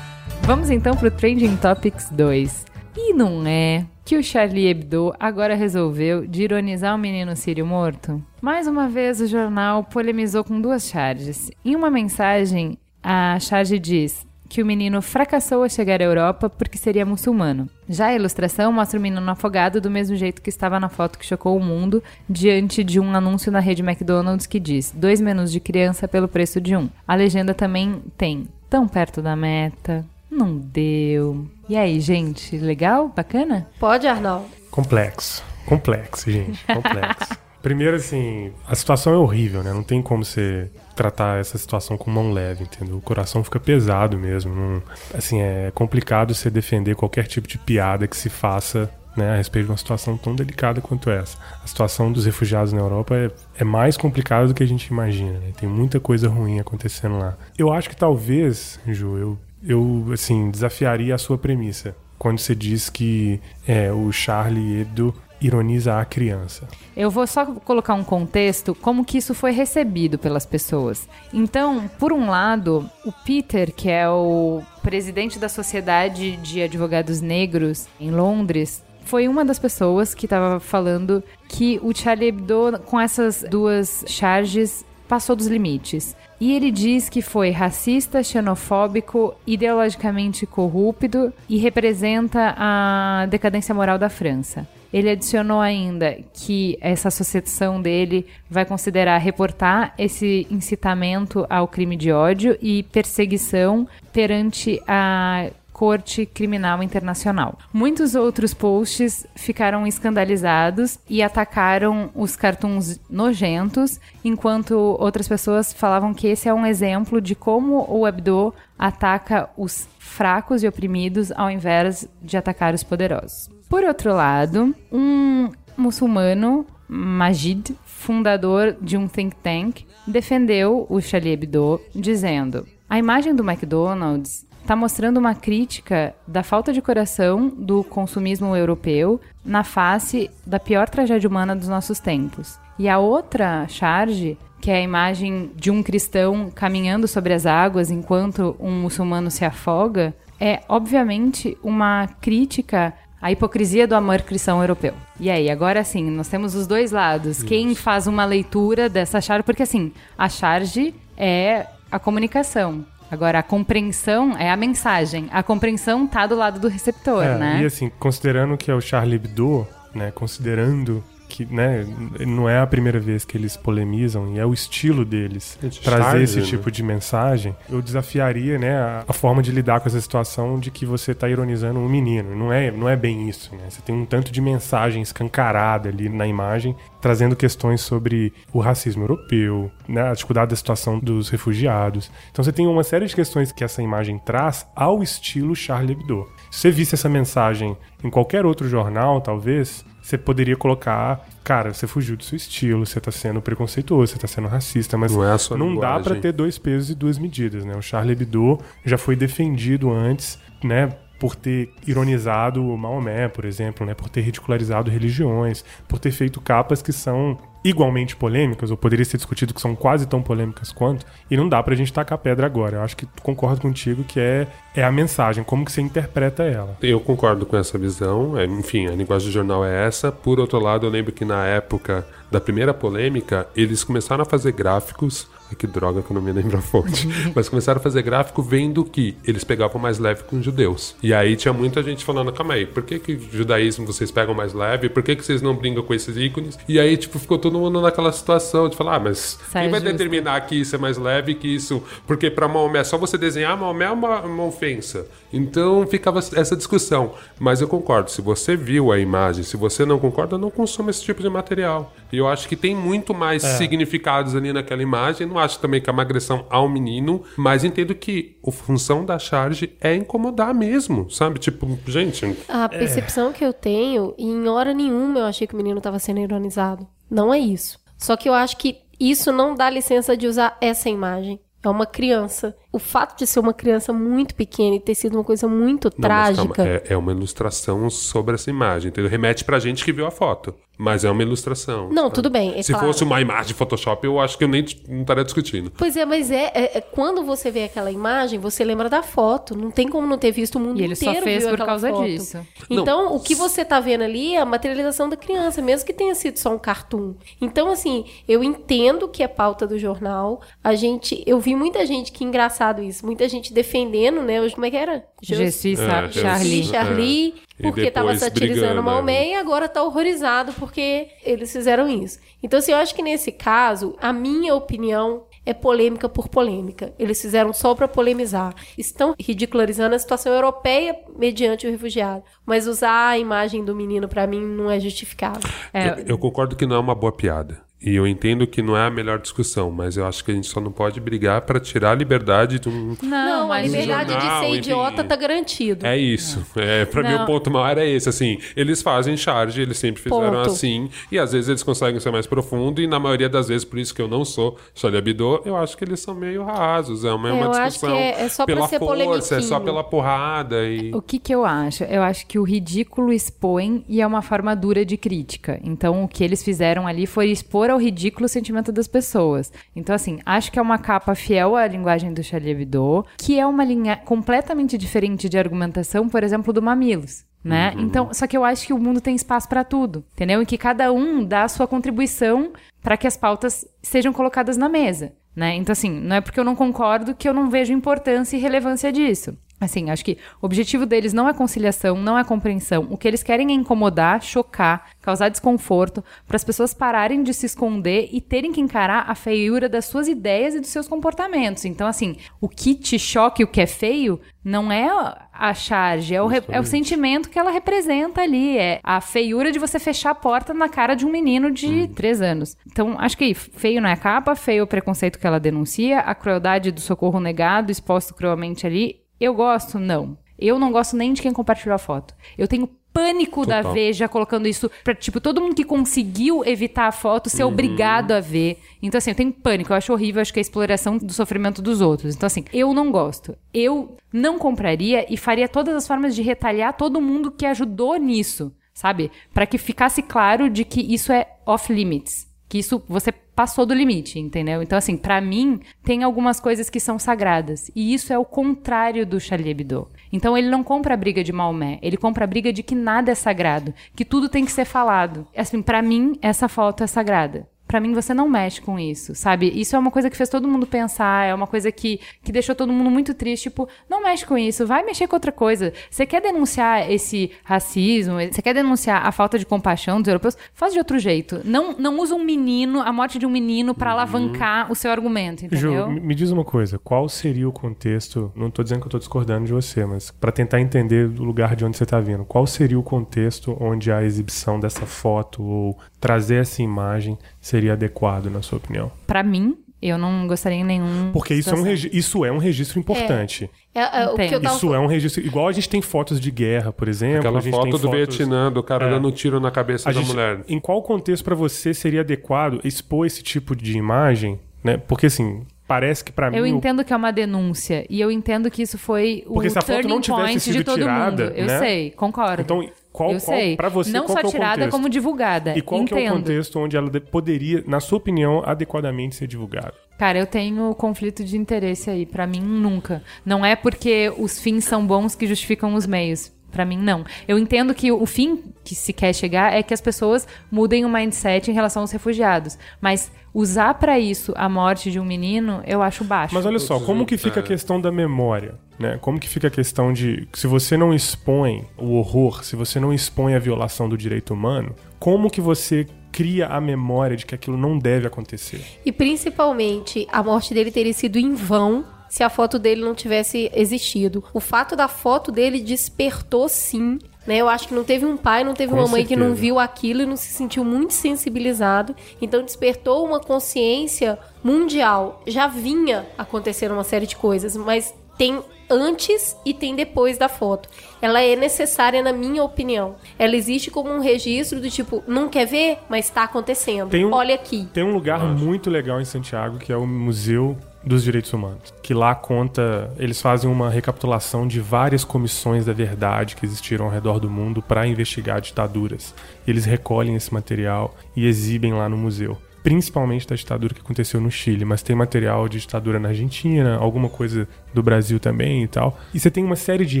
Vamos então pro Trending Topics 2. E não é que o Charlie Hebdo agora resolveu de ironizar o menino sírio morto? Mais uma vez, o jornal polemizou com duas charges. Em uma mensagem, a charge diz que o menino fracassou a chegar à Europa porque seria muçulmano. Já a ilustração mostra o menino afogado do mesmo jeito que estava na foto que chocou o mundo, diante de um anúncio na rede McDonald's que diz: dois menus de criança pelo preço de um. A legenda também tem: tão perto da meta, não deu. E aí, gente, legal? Bacana? Pode, Arnaldo? Complexo. Complexo, gente. <laughs> Complexo. Primeiro, assim, a situação é horrível, né? Não tem como você tratar essa situação com mão leve, entendeu? O coração fica pesado mesmo. Não- assim, é complicado você defender qualquer tipo de piada que se faça né, a respeito de uma situação tão delicada quanto essa. A situação dos refugiados na Europa é, é mais complicada do que a gente imagina, né? Tem muita coisa ruim acontecendo lá. Eu acho que talvez, Ju, eu, eu assim, desafiaria a sua premissa quando você diz que é, o Charlie Hebdo ironiza a criança. Eu vou só colocar um contexto como que isso foi recebido pelas pessoas. Então, por um lado, o Peter, que é o presidente da Sociedade de Advogados Negros em Londres, foi uma das pessoas que estava falando que o Charlie Hebdo, com essas duas charges, passou dos limites. E ele diz que foi racista, xenofóbico, ideologicamente corrupto e representa a decadência moral da França. Ele adicionou ainda que essa associação dele vai considerar reportar esse incitamento ao crime de ódio e perseguição perante a Corte Criminal Internacional. Muitos outros posts ficaram escandalizados e atacaram os cartoons nojentos, enquanto outras pessoas falavam que esse é um exemplo de como o Hebdo ataca os fracos e oprimidos ao invés de atacar os poderosos. Por outro lado, um muçulmano, Majid, fundador de um think tank, defendeu o Charlie Hebdo, dizendo: a imagem do McDonald's está mostrando uma crítica da falta de coração do consumismo europeu na face da pior tragédia humana dos nossos tempos. E a outra charge, que é a imagem de um cristão caminhando sobre as águas enquanto um muçulmano se afoga, é obviamente uma crítica à hipocrisia do amor cristão europeu. E aí, agora sim, nós temos os dois lados. Isso. Quem faz uma leitura dessa charge, porque assim, a charge é a comunicação. Agora, a compreensão é a mensagem. A compreensão tá do lado do receptor, é, né? E assim, considerando que é o Charlie Hebdo, né? Considerando que né, não é a primeira vez que eles polemizam e é o estilo deles é trazer esse né? tipo de mensagem, eu desafiaria né, a, a, forma de lidar com essa situação de que você está ironizando um menino. Não é, não é bem isso. Né? Você tem um tanto de mensagem escancarada ali na imagem, trazendo questões sobre o racismo europeu, né, a dificuldade da situação dos refugiados. Então você tem uma série de questões que essa imagem traz ao estilo Charlie Hebdo. Se você visse essa mensagem em qualquer outro jornal, talvez, você poderia colocar, cara, você fugiu do seu estilo, você tá sendo preconceituoso, você tá sendo racista, mas não, é não dá para ter dois pesos e duas medidas, né? O Charlie Hebdo já foi defendido antes, né, por ter ironizado o Maomé, por exemplo, né, por ter ridicularizado religiões, por ter feito capas que são igualmente polêmicas, ou poderia ser discutido que são quase tão polêmicas quanto, e não dá pra gente tacar pedra agora. Eu acho que concordo contigo que é, é a mensagem, como que você interpreta ela. Eu concordo com essa visão, é, enfim, a linguagem do jornal é essa. Por outro lado, eu lembro que na época da primeira polêmica, eles começaram a fazer gráficos que droga que eu não me lembro a fonte. <laughs> Mas começaram a fazer gráfico vendo que eles pegavam mais leve com os judeus. E aí tinha muita gente falando, calma aí, por que que judaísmo vocês pegam mais leve? Por que que vocês não brincam com esses ícones? E aí, tipo, ficou todo mundo naquela situação de falar, ah, mas Sai quem vai justo. determinar que isso é mais leve que isso? Porque para Maomé, é só você desenhar, Maomé é uma, uma ofensa. Então ficava essa discussão. Mas eu concordo, se você viu a imagem, se você não concorda, não consuma esse tipo de material. E eu acho que tem muito mais é. significados ali naquela imagem. Não acho também que é uma agressão ao menino, mas entendo que a função da charge é incomodar mesmo, sabe? Tipo, gente. A percepção é. que eu tenho, e em hora nenhuma eu achei que o menino estava sendo ironizado. Não é isso. Só que eu acho que isso não dá licença de usar essa imagem. É uma criança. O fato de ser uma criança muito pequena e ter sido uma coisa muito não, trágica. É, é, uma ilustração sobre essa imagem. Entendeu? Remete pra gente que viu a foto. Mas é uma ilustração. Não, sabe? tudo bem. É Se claro. fosse uma imagem de Photoshop, eu acho que eu nem não estaria discutindo. Pois é, mas é, é, é, Quando você vê aquela imagem, você lembra da foto. Não tem como não ter visto o mundo e ele inteiro. só fez por causa foto. disso. Então, não. o que você tá vendo ali é a materialização da criança, mesmo que tenha sido só um cartoon. Então, assim, eu entendo que é pauta do jornal. A gente. Eu vi muita gente, que engraçado isso, muita gente defendendo, né? Como é que era? Jesus, é, Charlie. Charlie, porque estava satirizando o Maomé e agora está horrorizado porque eles fizeram isso. Então, assim, eu acho que nesse caso, a minha opinião é polêmica por polêmica. Eles fizeram só para polemizar. Estão ridicularizando a situação europeia mediante o refugiado. Mas usar a imagem do menino, para mim, não é justificável. É... Eu, eu concordo que não é uma boa piada. E eu entendo que não é a melhor discussão, mas eu acho que a gente só não pode brigar para tirar a liberdade de um. Não, a liberdade jornal, de ser idiota tá garantido. É isso. É, para mim o ponto maior é esse. Assim, eles fazem charge, eles sempre fizeram ponto. assim, e às vezes eles conseguem ser mais profundo, e na maioria das vezes, por isso que eu não sou Charlie Abidô, eu acho que eles são meio rasos. É uma, é, uma discussão é, é só pela ser força, é só pela porrada. E... O que, que eu acho? Eu acho que o ridículo expõe e é uma forma dura de crítica. Então o que eles fizeram ali foi expor ao ridículo o sentimento das pessoas. Então, assim, acho que é uma capa fiel à linguagem do Charlie Hebdo, que é uma linha completamente diferente de argumentação, por exemplo, do Mamilos. Né? Uhum. Então, só que eu acho que o mundo tem espaço para tudo, entendeu? E que cada um dá a sua contribuição para que as pautas sejam colocadas na mesa, né? Então, assim, não é porque eu não concordo que eu não vejo importância e relevância disso. Assim, acho que o objetivo deles não é conciliação, não é compreensão. O que eles querem é incomodar, chocar, causar desconforto, para as pessoas pararem de se esconder e terem que encarar a feiura das suas ideias e dos seus comportamentos. Então, assim, o que te choca e o que é feio não é a charge, é o, é o sentimento que ela representa ali. É a feiura de você fechar a porta na cara de um menino de três anos. Então, acho que feio não é a capa, feio é o preconceito que ela denuncia, a crueldade do socorro negado, exposto cruelmente ali. Eu gosto? Não. Eu não gosto nem de quem compartilhou a foto. Eu tenho pânico da Total. Veja colocando isso pra, tipo, todo mundo que conseguiu evitar a foto ser obrigado a ver. Então, assim, eu tenho pânico. Eu acho horrível, acho que é a exploração do sofrimento dos outros. Então, assim, eu não gosto. Eu não compraria e faria todas as formas de retalhar todo mundo que ajudou nisso, sabe? Pra que ficasse claro de que isso é off limits. Que isso você passou do limite, entendeu? Então, assim, pra mim, tem algumas coisas que são sagradas. E isso é o contrário do Charlie Hebdo. Então, ele não compra a briga de Maomé. Ele compra a briga de que nada é sagrado. Que tudo tem que ser falado. Assim, pra mim, essa foto é sagrada. Pra mim, você não mexe com isso, sabe? Isso é uma coisa que fez todo mundo pensar, é uma coisa que, que deixou todo mundo muito triste. Tipo, não mexe com isso, vai mexer com outra coisa. Você quer denunciar esse racismo, você quer denunciar a falta de compaixão dos europeus, faz de outro jeito. Não, não usa um menino, a morte de um menino, pra alavancar o seu argumento, entendeu? Ju, me diz uma coisa, qual seria o contexto, não tô dizendo que eu tô discordando de você, mas pra tentar entender do lugar de onde você tá vindo, qual seria o contexto onde a exibição dessa foto ou trazer essa imagem seria adequado, na sua opinião? Pra mim, eu não gostaria em nenhum. Porque isso é um, isso é um registro importante. É, é, o que eu Entendo. tava Isso é um registro. Igual a gente tem fotos de guerra, por exemplo. Aquela a gente foto tem do fotos... Vietnã, do cara É. dando um tiro na cabeça A da gente- mulher. Em qual contexto pra você seria adequado expor esse tipo de imagem, né? Porque assim, parece que pra mim Eu entendo que é uma denúncia. E eu entendo que isso foi o Porque se a foto turning não tivesse point sido de todo tirada, mundo. Eu né? sei, concordo. Então, qual, eu qual sei. para você não qual só que é o tirada, contexto? como divulgada. E qual Entendo. que é o contexto onde ela de- poderia, na sua opinião, adequadamente ser divulgada? Cara, eu tenho conflito de interesse aí. Pra mim, nunca. Não é porque os fins são bons que justificam os meios. Pra mim, não. Eu entendo que o fim que se quer chegar é que as pessoas mudem o mindset em relação aos refugiados. Mas usar pra isso a morte de um menino, eu acho baixo. Mas olha só, como que fica a questão da memória? Né? Como que fica a questão de se você não expõe o horror, se você não expõe a violação do direito humano, como que você cria a memória de que aquilo não deve acontecer? E principalmente, a morte dele teria sido em vão se a foto dele não tivesse existido. O fato da foto dele despertou sim. Né, eu acho que não teve um pai, não teve Com uma mãe que não certeza. viu aquilo e não se sentiu muito sensibilizado. Então despertou uma consciência mundial. Já vinha acontecendo uma série de coisas, mas tem antes e tem depois da foto. Ela é necessária, na minha opinião. Ela existe como um registro do tipo, não quer ver, mas está acontecendo. Tem um- Olha aqui. Tem um lugar muito legal em Santiago que é o Museu dos Direitos Humanos, que lá conta, eles fazem uma recapitulação de várias comissões da verdade que existiram ao redor do mundo para investigar ditaduras. E eles recolhem esse material e exibem lá no museu. Principalmente da ditadura que aconteceu no Chile, mas tem material de ditadura na Argentina, alguma coisa do Brasil também e tal. E você tem uma série de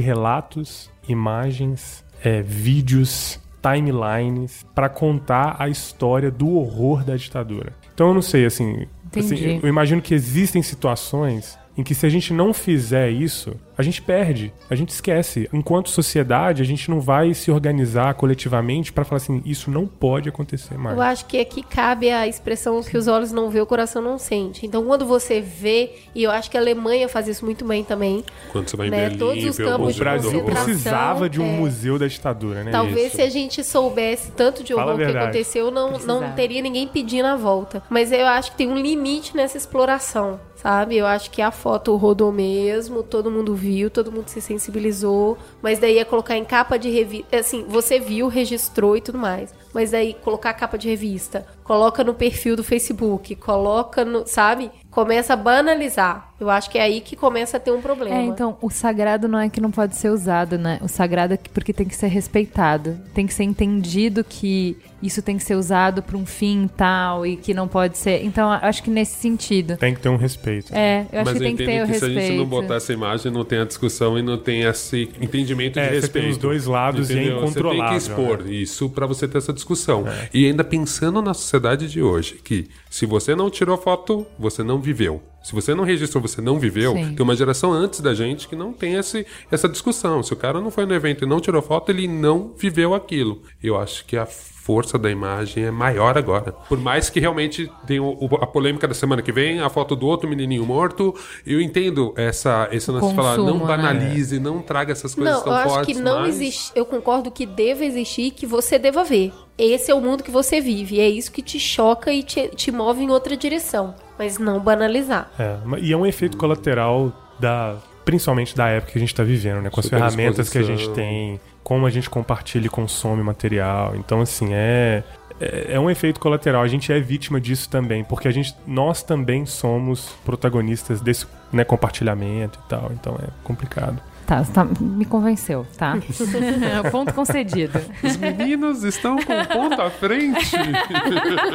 relatos, imagens, é, vídeos, timelines para contar a história do horror da ditadura. Então eu não sei, assim, assim, eu imagino que existem situações em que se a gente não fizer isso, a gente perde, a gente esquece. Enquanto sociedade, a gente não vai se organizar coletivamente para falar assim, isso não pode acontecer mais. Eu acho que aqui cabe a expressão que os olhos não vê, o coração não sente. Então, quando você vê, e eu acho que a Alemanha faz isso muito bem também. Quando você vai em né, Berlim, todos os campos O Brasil precisava de um é. museu da ditadura, né? Talvez Isso. se a gente soubesse tanto de horror que aconteceu, não, não teria ninguém pedindo a volta. Mas eu acho que tem um limite nessa exploração, sabe? Eu acho que a foto rodou mesmo, todo mundo viu, todo mundo se sensibilizou. Mas daí é colocar em capa de revista. Assim, você viu, registrou e tudo mais. Mas daí colocar capa de revista, coloca no perfil do Facebook, coloca no. Sabe? Começa a banalizar. Eu acho que é aí que começa a ter um problema. É, então, o sagrado não é que não pode ser usado, né? O sagrado é que- porque tem que ser respeitado. Tem que ser entendido que isso tem que ser usado para um fim tal e que não pode ser. Então, eu acho que nesse sentido. Tem que ter um respeito. É, eu acho Mas que eu tem que ter o que se a respeito. gente não botar essa imagem, não tem a discussão e não tem esse entendimento É, de você respeito. tem os dois lados e é Entendeu? incontrolável, Você tem que expor né? isso pra você ter essa discussão. E ainda pensando na sociedade de hoje, que se você não tirou foto, você não viveu. Se você não registrou, você não viveu, Sim. tem uma geração antes da gente que não tem esse, essa discussão. Se o cara não foi no evento e não tirou foto, ele não viveu aquilo. Eu acho que a força da imagem é maior agora. Por mais que realmente tenha o- o- a polêmica da semana que vem, a foto do outro menininho morto, eu entendo essa, esse lance de falar, não né? banalize, não traga essas coisas Não, tão eu acho fortes. que não mas- existe. Eu concordo que deva existir, que você deva ver. Esse é o mundo que você vive. É isso que te choca e te, te move em outra direção. Mas não banalizar. É, e é um efeito colateral da. Principalmente da época que a gente está vivendo, né? Com as ferramentas que a gente tem, como a gente compartilha e consome material. Então, assim, é. É é um efeito colateral. A gente é vítima disso também, porque a gente, nós também somos protagonistas desse né, compartilhamento e tal. Então é complicado. Tá, tá- me convenceu, tá? <laughs> Ponto concedido. Os meninos estão com ponto à frente.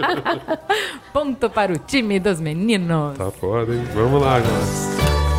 <laughs> Ponto para o time dos meninos. tá foda, hein? Vamos lá, galera.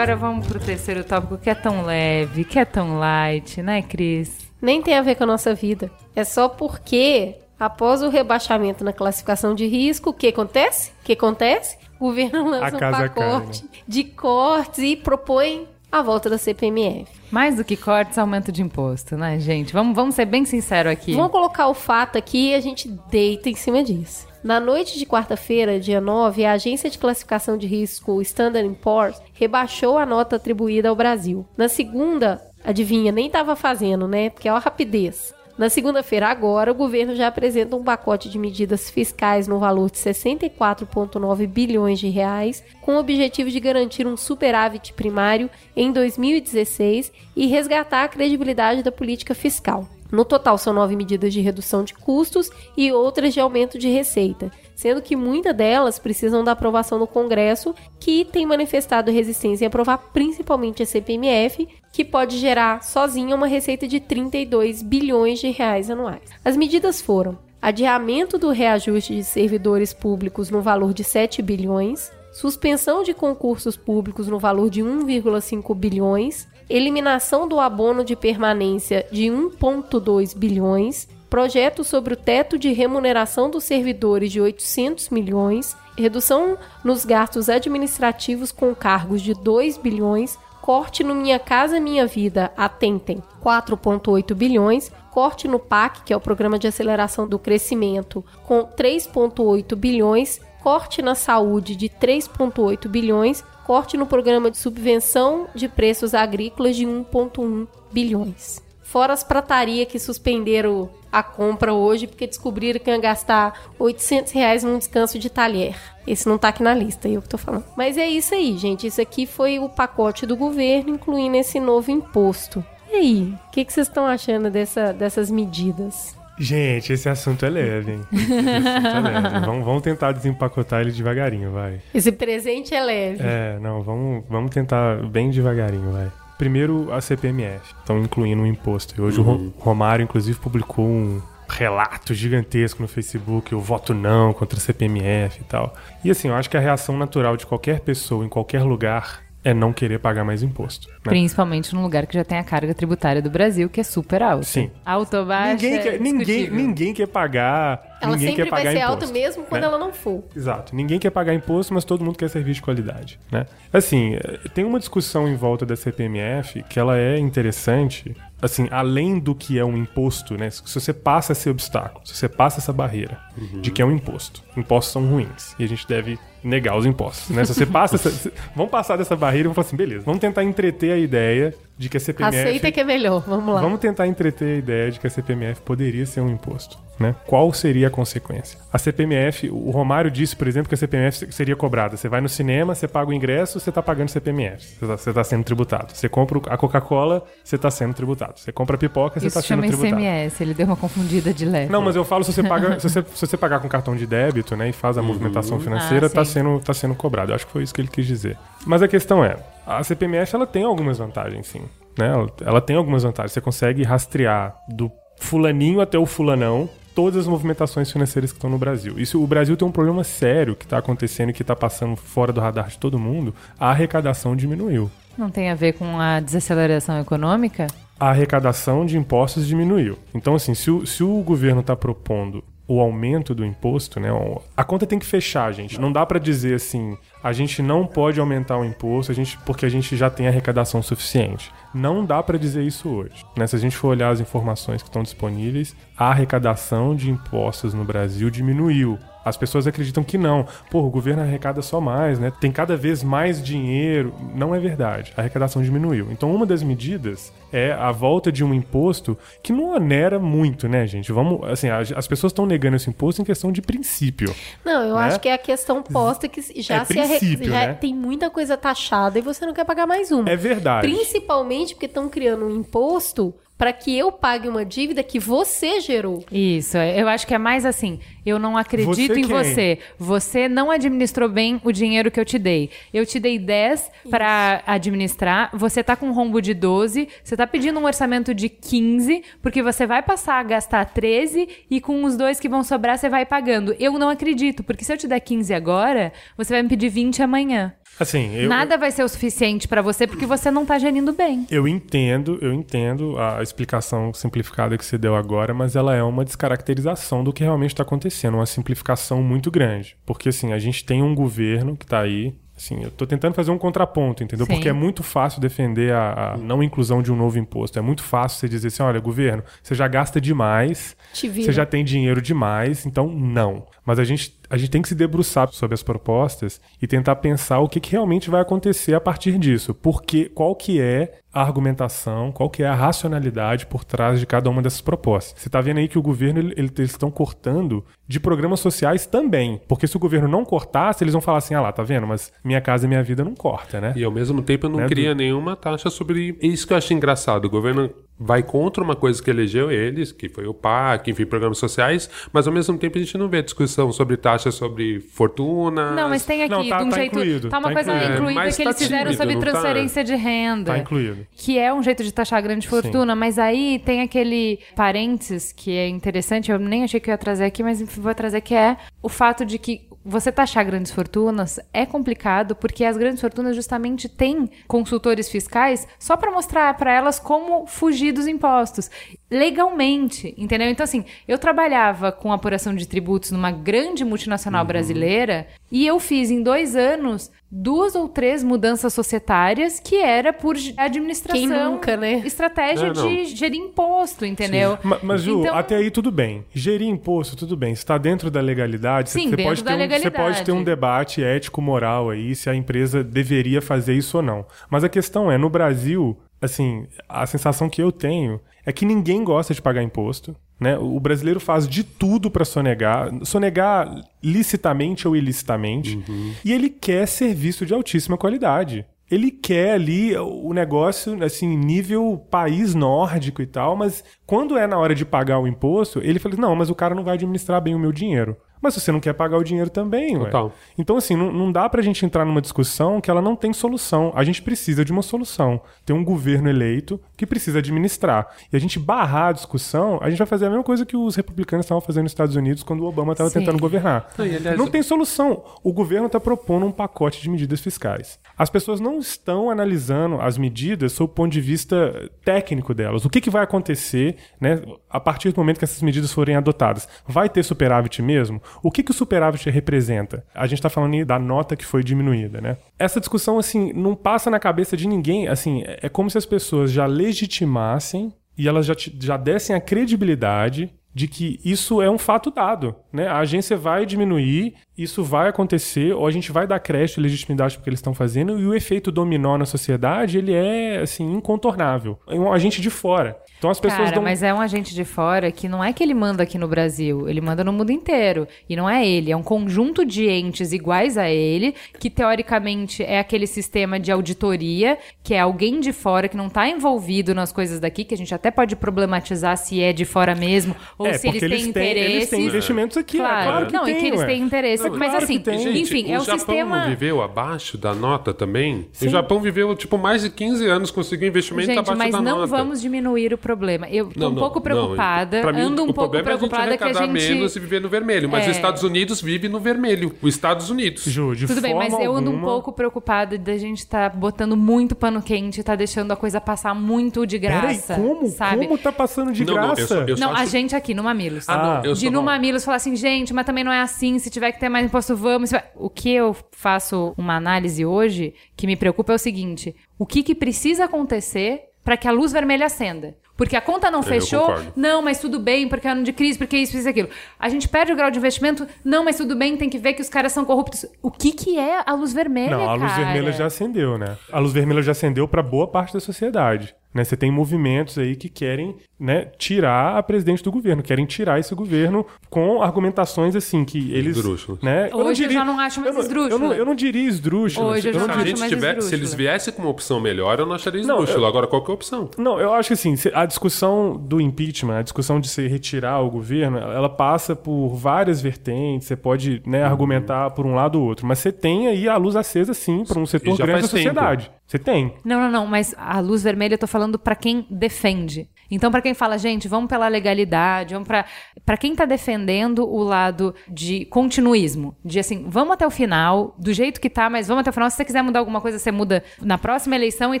Agora vamos pro terceiro tópico, que é tão leve, que é tão light, né, Cris? Nem tem a ver com a nossa vida. É só porque, após o rebaixamento na classificação de risco, o que acontece? O que acontece? O governo lança um casa cai, pacote de cortes e propõe a volta da CPMF. Mais do que cortes, aumento de imposto, né, gente? Vamos, vamos ser bem sinceros aqui. Vamos colocar o fato aqui e a gente deita em cima disso. Na noite de quarta-feira, dia 9, a agência de classificação de risco Standard Poor's rebaixou a nota atribuída ao Brasil. Na segunda, adivinha, nem estava fazendo, né? Porque é a rapidez. Na segunda-feira, agora, o governo já apresenta um pacote de medidas fiscais no valor de 64,9 bilhões de reais, com o objetivo de garantir um superávit primário em 2016 e resgatar a credibilidade da política fiscal. No total, são nove medidas de redução de custos e outras de aumento de receita, sendo que muitas delas precisam da aprovação do Congresso, que tem manifestado resistência em aprovar principalmente a CPMF, que pode gerar sozinha uma receita de 32 bilhões de reais anuais. As medidas foram adiamento do reajuste de servidores públicos no valor de 7 bilhões, suspensão de concursos públicos no valor de 1,5 bilhões, eliminação do abono de permanência de 1,2 bilhões, projeto sobre o teto de remuneração dos servidores de 800 milhões, redução nos gastos administrativos com cargos de 2 bilhões, corte no Minha Casa Minha Vida, atentem, 4,8 bilhões, corte no PAC, que é o Programa de Aceleração do Crescimento, com 3,8 bilhões, corte na saúde de 3,8 bilhões, corte no programa de subvenção de preços agrícolas de 1,1 bilhões. Fora as prataria que suspenderam a compra hoje porque descobriram que ia gastar 800 reais num descanso de talher. Esse não tá aqui na lista, eu que tô falando. Mas é isso aí, gente. Isso aqui foi o pacote do governo, incluindo esse novo imposto. E aí, o que, que vocês estão achando dessa, dessas medidas? Gente, esse assunto é leve, hein? <laughs> Esse assunto é leve. Vamos, vamos tentar desempacotar ele devagarinho, vai. Esse presente é leve. É, não, vamos, vamos tentar bem devagarinho, vai. Primeiro, a CPMF. Estão incluindo um imposto. E hoje o Ro- Romário, inclusive, publicou um relato gigantesco no Facebook, o voto não contra a CPMF e tal. E assim, eu acho que a reação natural de qualquer pessoa em qualquer lugar é não querer pagar mais imposto. né? Principalmente num lugar que já tem a carga tributária do Brasil, que é super alta. Sim. Alta ou baixa, Ninguém quer, é ninguém, ninguém quer pagar. Ela ninguém sempre quer vai pagar ser imposto, alta mesmo quando né? ela não for. Exato. Ninguém quer pagar imposto, mas todo mundo quer serviço de qualidade, né? Assim, eh, tem uma discussão em volta da CPMF que ela é interessante, assim, além do que é um imposto, né? Se você passa esse obstáculo, se você passa essa barreira de que é um imposto, impostos são ruins e a gente deve negar os impostos, né? Se você passa essa, se- vamos passar dessa barreira e vamos falar assim, beleza, vamos tentar entreter a ideia de que a CPMF Aceita que é melhor, vamos lá. Vamos tentar entreter a ideia de que a CPMF poderia ser um imposto. Né? Qual seria a consequência? A CPMF, o Romário disse, por exemplo, que a CPMF seria cobrada. Você vai no cinema, você paga o ingresso, você está pagando CPMF. Você está sendo tributado. Você compra a Coca-Cola, você está sendo tributado. Você compra a pipoca, você Isso está sendo chama tributado. ICMS, ele deu uma confundida de leve. Não, mas eu falo se você paga, <laughs> se você, se você pagar com cartão de débito, né, e faz a movimentação financeira, Ah, tá sim. sendo tá sendo cobrado. Eu acho que foi isso que ele quis dizer. Mas a questão é, a CPMF ela tem algumas vantagens, sim, né? Ela, ela tem algumas vantagens. Você consegue rastrear do fulaninho até o fulanão, todas as movimentações financeiras que estão no Brasil. Isso, o Brasil tem um problema sério que está acontecendo e que está passando fora do radar de todo mundo. A arrecadação diminuiu. Não tem a ver com a desaceleração econômica? A arrecadação de impostos diminuiu. Então, assim, se o, se o governo está propondo o aumento do imposto, né? A conta tem que fechar, gente. Não dá para dizer assim, a gente não pode aumentar o imposto, a gente, porque a gente já tem arrecadação suficiente. Não dá para dizer isso hoje. Né? Se a gente for olhar as informações que estão disponíveis, a arrecadação de impostos no Brasil diminuiu. As pessoas acreditam que não. Pô, o governo arrecada só mais, né? Tem cada vez mais dinheiro. Não é verdade. A arrecadação diminuiu. Então, uma das medidas é a volta de um imposto que não onera muito, né, gente? Vamos, assim, as pessoas estão negando esse imposto em questão de princípio. Não, eu né? acho que é a questão posta que já É se arre- já né? tem muita coisa taxada e você não quer pagar mais uma. É verdade. Principalmente porque estão criando um imposto para que eu pague uma dívida que você gerou. Isso, eu acho que é mais assim. Eu não acredito Você em quem? você. Você não administrou bem o dinheiro que eu te dei. Eu te dei 10 para administrar, você tá com um rombo de 12, você tá pedindo um orçamento de 15, porque você vai passar a gastar 13 e com os dois que vão sobrar você vai pagando. Eu não acredito, porque se eu te der 15 agora, você vai me pedir 20 amanhã. Assim, eu, Nada vai ser o suficiente para você porque você não tá gerindo bem. Eu entendo, eu entendo a explicação simplificada que você deu agora, mas ela é uma descaracterização do que realmente está acontecendo, uma simplificação muito grande. Porque assim, a gente tem um governo que está aí. Assim, eu tô tentando fazer um contraponto, entendeu? Sim. Porque é muito fácil defender a, a não inclusão de um novo imposto. É muito fácil você dizer assim: olha, governo, você já gasta demais, você já tem dinheiro demais, então não. Mas a gente, a gente tem que se debruçar sobre as propostas e tentar pensar o que, que realmente vai acontecer a partir disso. Porque qual que é a argumentação, qual que é a racionalidade por trás de cada uma dessas propostas. Você está vendo aí que o governo, ele- ele- eles estão cortando de programas sociais também. Porque se o governo não cortasse, eles vão falar assim, ah lá, tá vendo? Mas minha casa e minha vida não corta, né? E ao mesmo tempo não Né, cria nenhuma taxa sobre. Isso que eu acho engraçado. O governo vai contra uma coisa que elegeu eles, que foi o PAC, enfim, programas sociais, mas ao mesmo tempo a gente não vê discussão sobre taxa sobre fortuna. Não, mas tem aqui, Não, tá- de um tá jeito. incluído, tá uma tá coisa incluído. incluída Mas que tá eles fizeram tímido, sobre não tá? transferência de renda. Tá incluído. Que é um jeito de taxar grande fortuna, mas aí tem aquele parênteses que é interessante, eu nem achei que eu ia trazer aqui, mas enfim, vou trazer que é o fato de que você taxar grandes fortunas é complicado porque as grandes fortunas justamente têm consultores fiscais só para mostrar para elas como fugir dos impostos legalmente, entendeu? Então assim, eu trabalhava com apuração de tributos numa grande multinacional brasileira e eu fiz em dois anos duas ou três mudanças societárias que era por administração Quem nunca, né? estratégia É, não. de gerir imposto, entendeu? Ma- Mas, Ju, Então- até aí tudo bem. Gerir imposto, tudo bem. Está dentro da legalidade. Sim, você pode da ter um, Você legalidade. pode ter um debate ético-moral aí se a empresa deveria fazer isso ou não. Mas a questão é, no Brasil, assim, a sensação que eu tenho é que ninguém gosta de pagar imposto. Né? O brasileiro faz de tudo para sonegar, sonegar licitamente ou ilicitamente, e ele quer serviço de altíssima qualidade. Ele quer ali o negócio, assim, nível país nórdico e tal, mas quando é na hora de pagar o imposto, ele fala: não, mas o cara não vai administrar bem o meu dinheiro. Mas você não quer pagar o dinheiro também, ué. Total. Então, assim, não, não dá pra gente entrar numa discussão que ela não tem solução. A gente precisa de uma solução. Tem um governo eleito que precisa administrar. E a gente barrar a discussão, a gente vai fazer a mesma coisa que os republicanos estavam fazendo nos Estados Unidos quando o Obama estava tentando governar. Não, e, aliás, não tem solução. O governo está propondo um pacote de medidas fiscais. As pessoas não estão analisando as medidas sob o ponto de vista técnico delas. O que, que vai acontecer né, a partir do momento que essas medidas forem adotadas? Vai ter superávit mesmo? O que, que o superávit representa? A gente está falando da nota que foi diminuída, né? Essa discussão, assim, não passa na cabeça de ninguém. Assim, é como se as pessoas já legitimassem e elas já, já dessem a credibilidade de que isso é um fato dado, né? A agência vai diminuir, isso vai acontecer, ou a gente vai dar crédito e legitimidade porque eles estão fazendo, e o efeito dominó na sociedade, ele é, assim, incontornável. É um agente de fora. Então as pessoas Cara, dão... mas é um agente de fora que não é que ele manda aqui no Brasil, ele manda no mundo inteiro. E não é ele, é um conjunto de entes iguais a ele, que teoricamente é aquele sistema de auditoria, que é alguém de fora que não tá envolvido nas coisas daqui, que a gente até pode problematizar se é de fora mesmo, ou é, se eles têm eles têm, interesse. eles têm investimentos aqui, Claro, é claro que não, tem, e que eles ué. têm interesse mas, mas claro assim. Gente, enfim, o é o Japão sistema. não viveu abaixo da nota também? Sim. O Japão viveu, tipo, mais de 15 anos conseguindo investimento Gente, abaixo mas da não nota. vamos diminuir o problema. Eu tô Não, um não, pouco não. preocupada, Pra mim, ando um o pouco problema preocupada é que a a gente menos e viver no vermelho. Mas É. os Estados Unidos vive no vermelho. Os Estados Unidos. Ju, de Tudo bem, mas forma eu ando um alguma- pouco preocupada da gente estar botando muito pano quente, tá deixando a coisa passar muito de Peraí, graça. como? sabe? Como tá passando de Não, não, eu graça? só- eu Não, a acho- gente aqui no Mamilos. Ah, não, de no mal. Mamilos falar assim, gente, mas também não é assim, se tiver que ter mais imposto, vamos. O que eu faço uma análise hoje que me preocupa é o seguinte: o que, que precisa acontecer para que a luz vermelha acenda? Porque a conta não Eu fechou, concordo. não, mas tudo bem, porque é ano de crise, porque isso, isso, aquilo. A gente perde o grau de investimento, não, mas tudo bem, tem que ver que os caras são corruptos. O que, que é a luz vermelha? Não, a luz cara? vermelha já acendeu, né? A luz vermelha já acendeu para boa parte da sociedade. Né? Você tem movimentos aí que querem né, tirar a presidente do governo, querem tirar esse governo com argumentações assim que eles. Esdrúxulas. Né, Hoje eu já não acho mais eu não- esdrúxula. Eu não, eu não diria esdrúxula. Hoje eu já não Se, não acho mais tiver, se eles viessem com uma opção melhor, eu não acharia Não, esdrúxula. eu- Agora, qual que é a opção? Não, eu acho que assim, a discussão do impeachment, a discussão de se retirar o governo, ela passa por várias vertentes, você pode né, Uhum. argumentar por um lado ou outro, mas você tem aí a luz acesa sim para um setor grande da faz tempo. Você tem. Não, não, não, mas a luz vermelha eu tô falando pra quem defende. Então, pra quem fala, gente, vamos pela legalidade, vamos pra para quem tá defendendo o lado de continuismo, de assim, vamos até o final, do jeito que tá, mas vamos até o final. Se você quiser mudar alguma coisa, você muda na próxima eleição e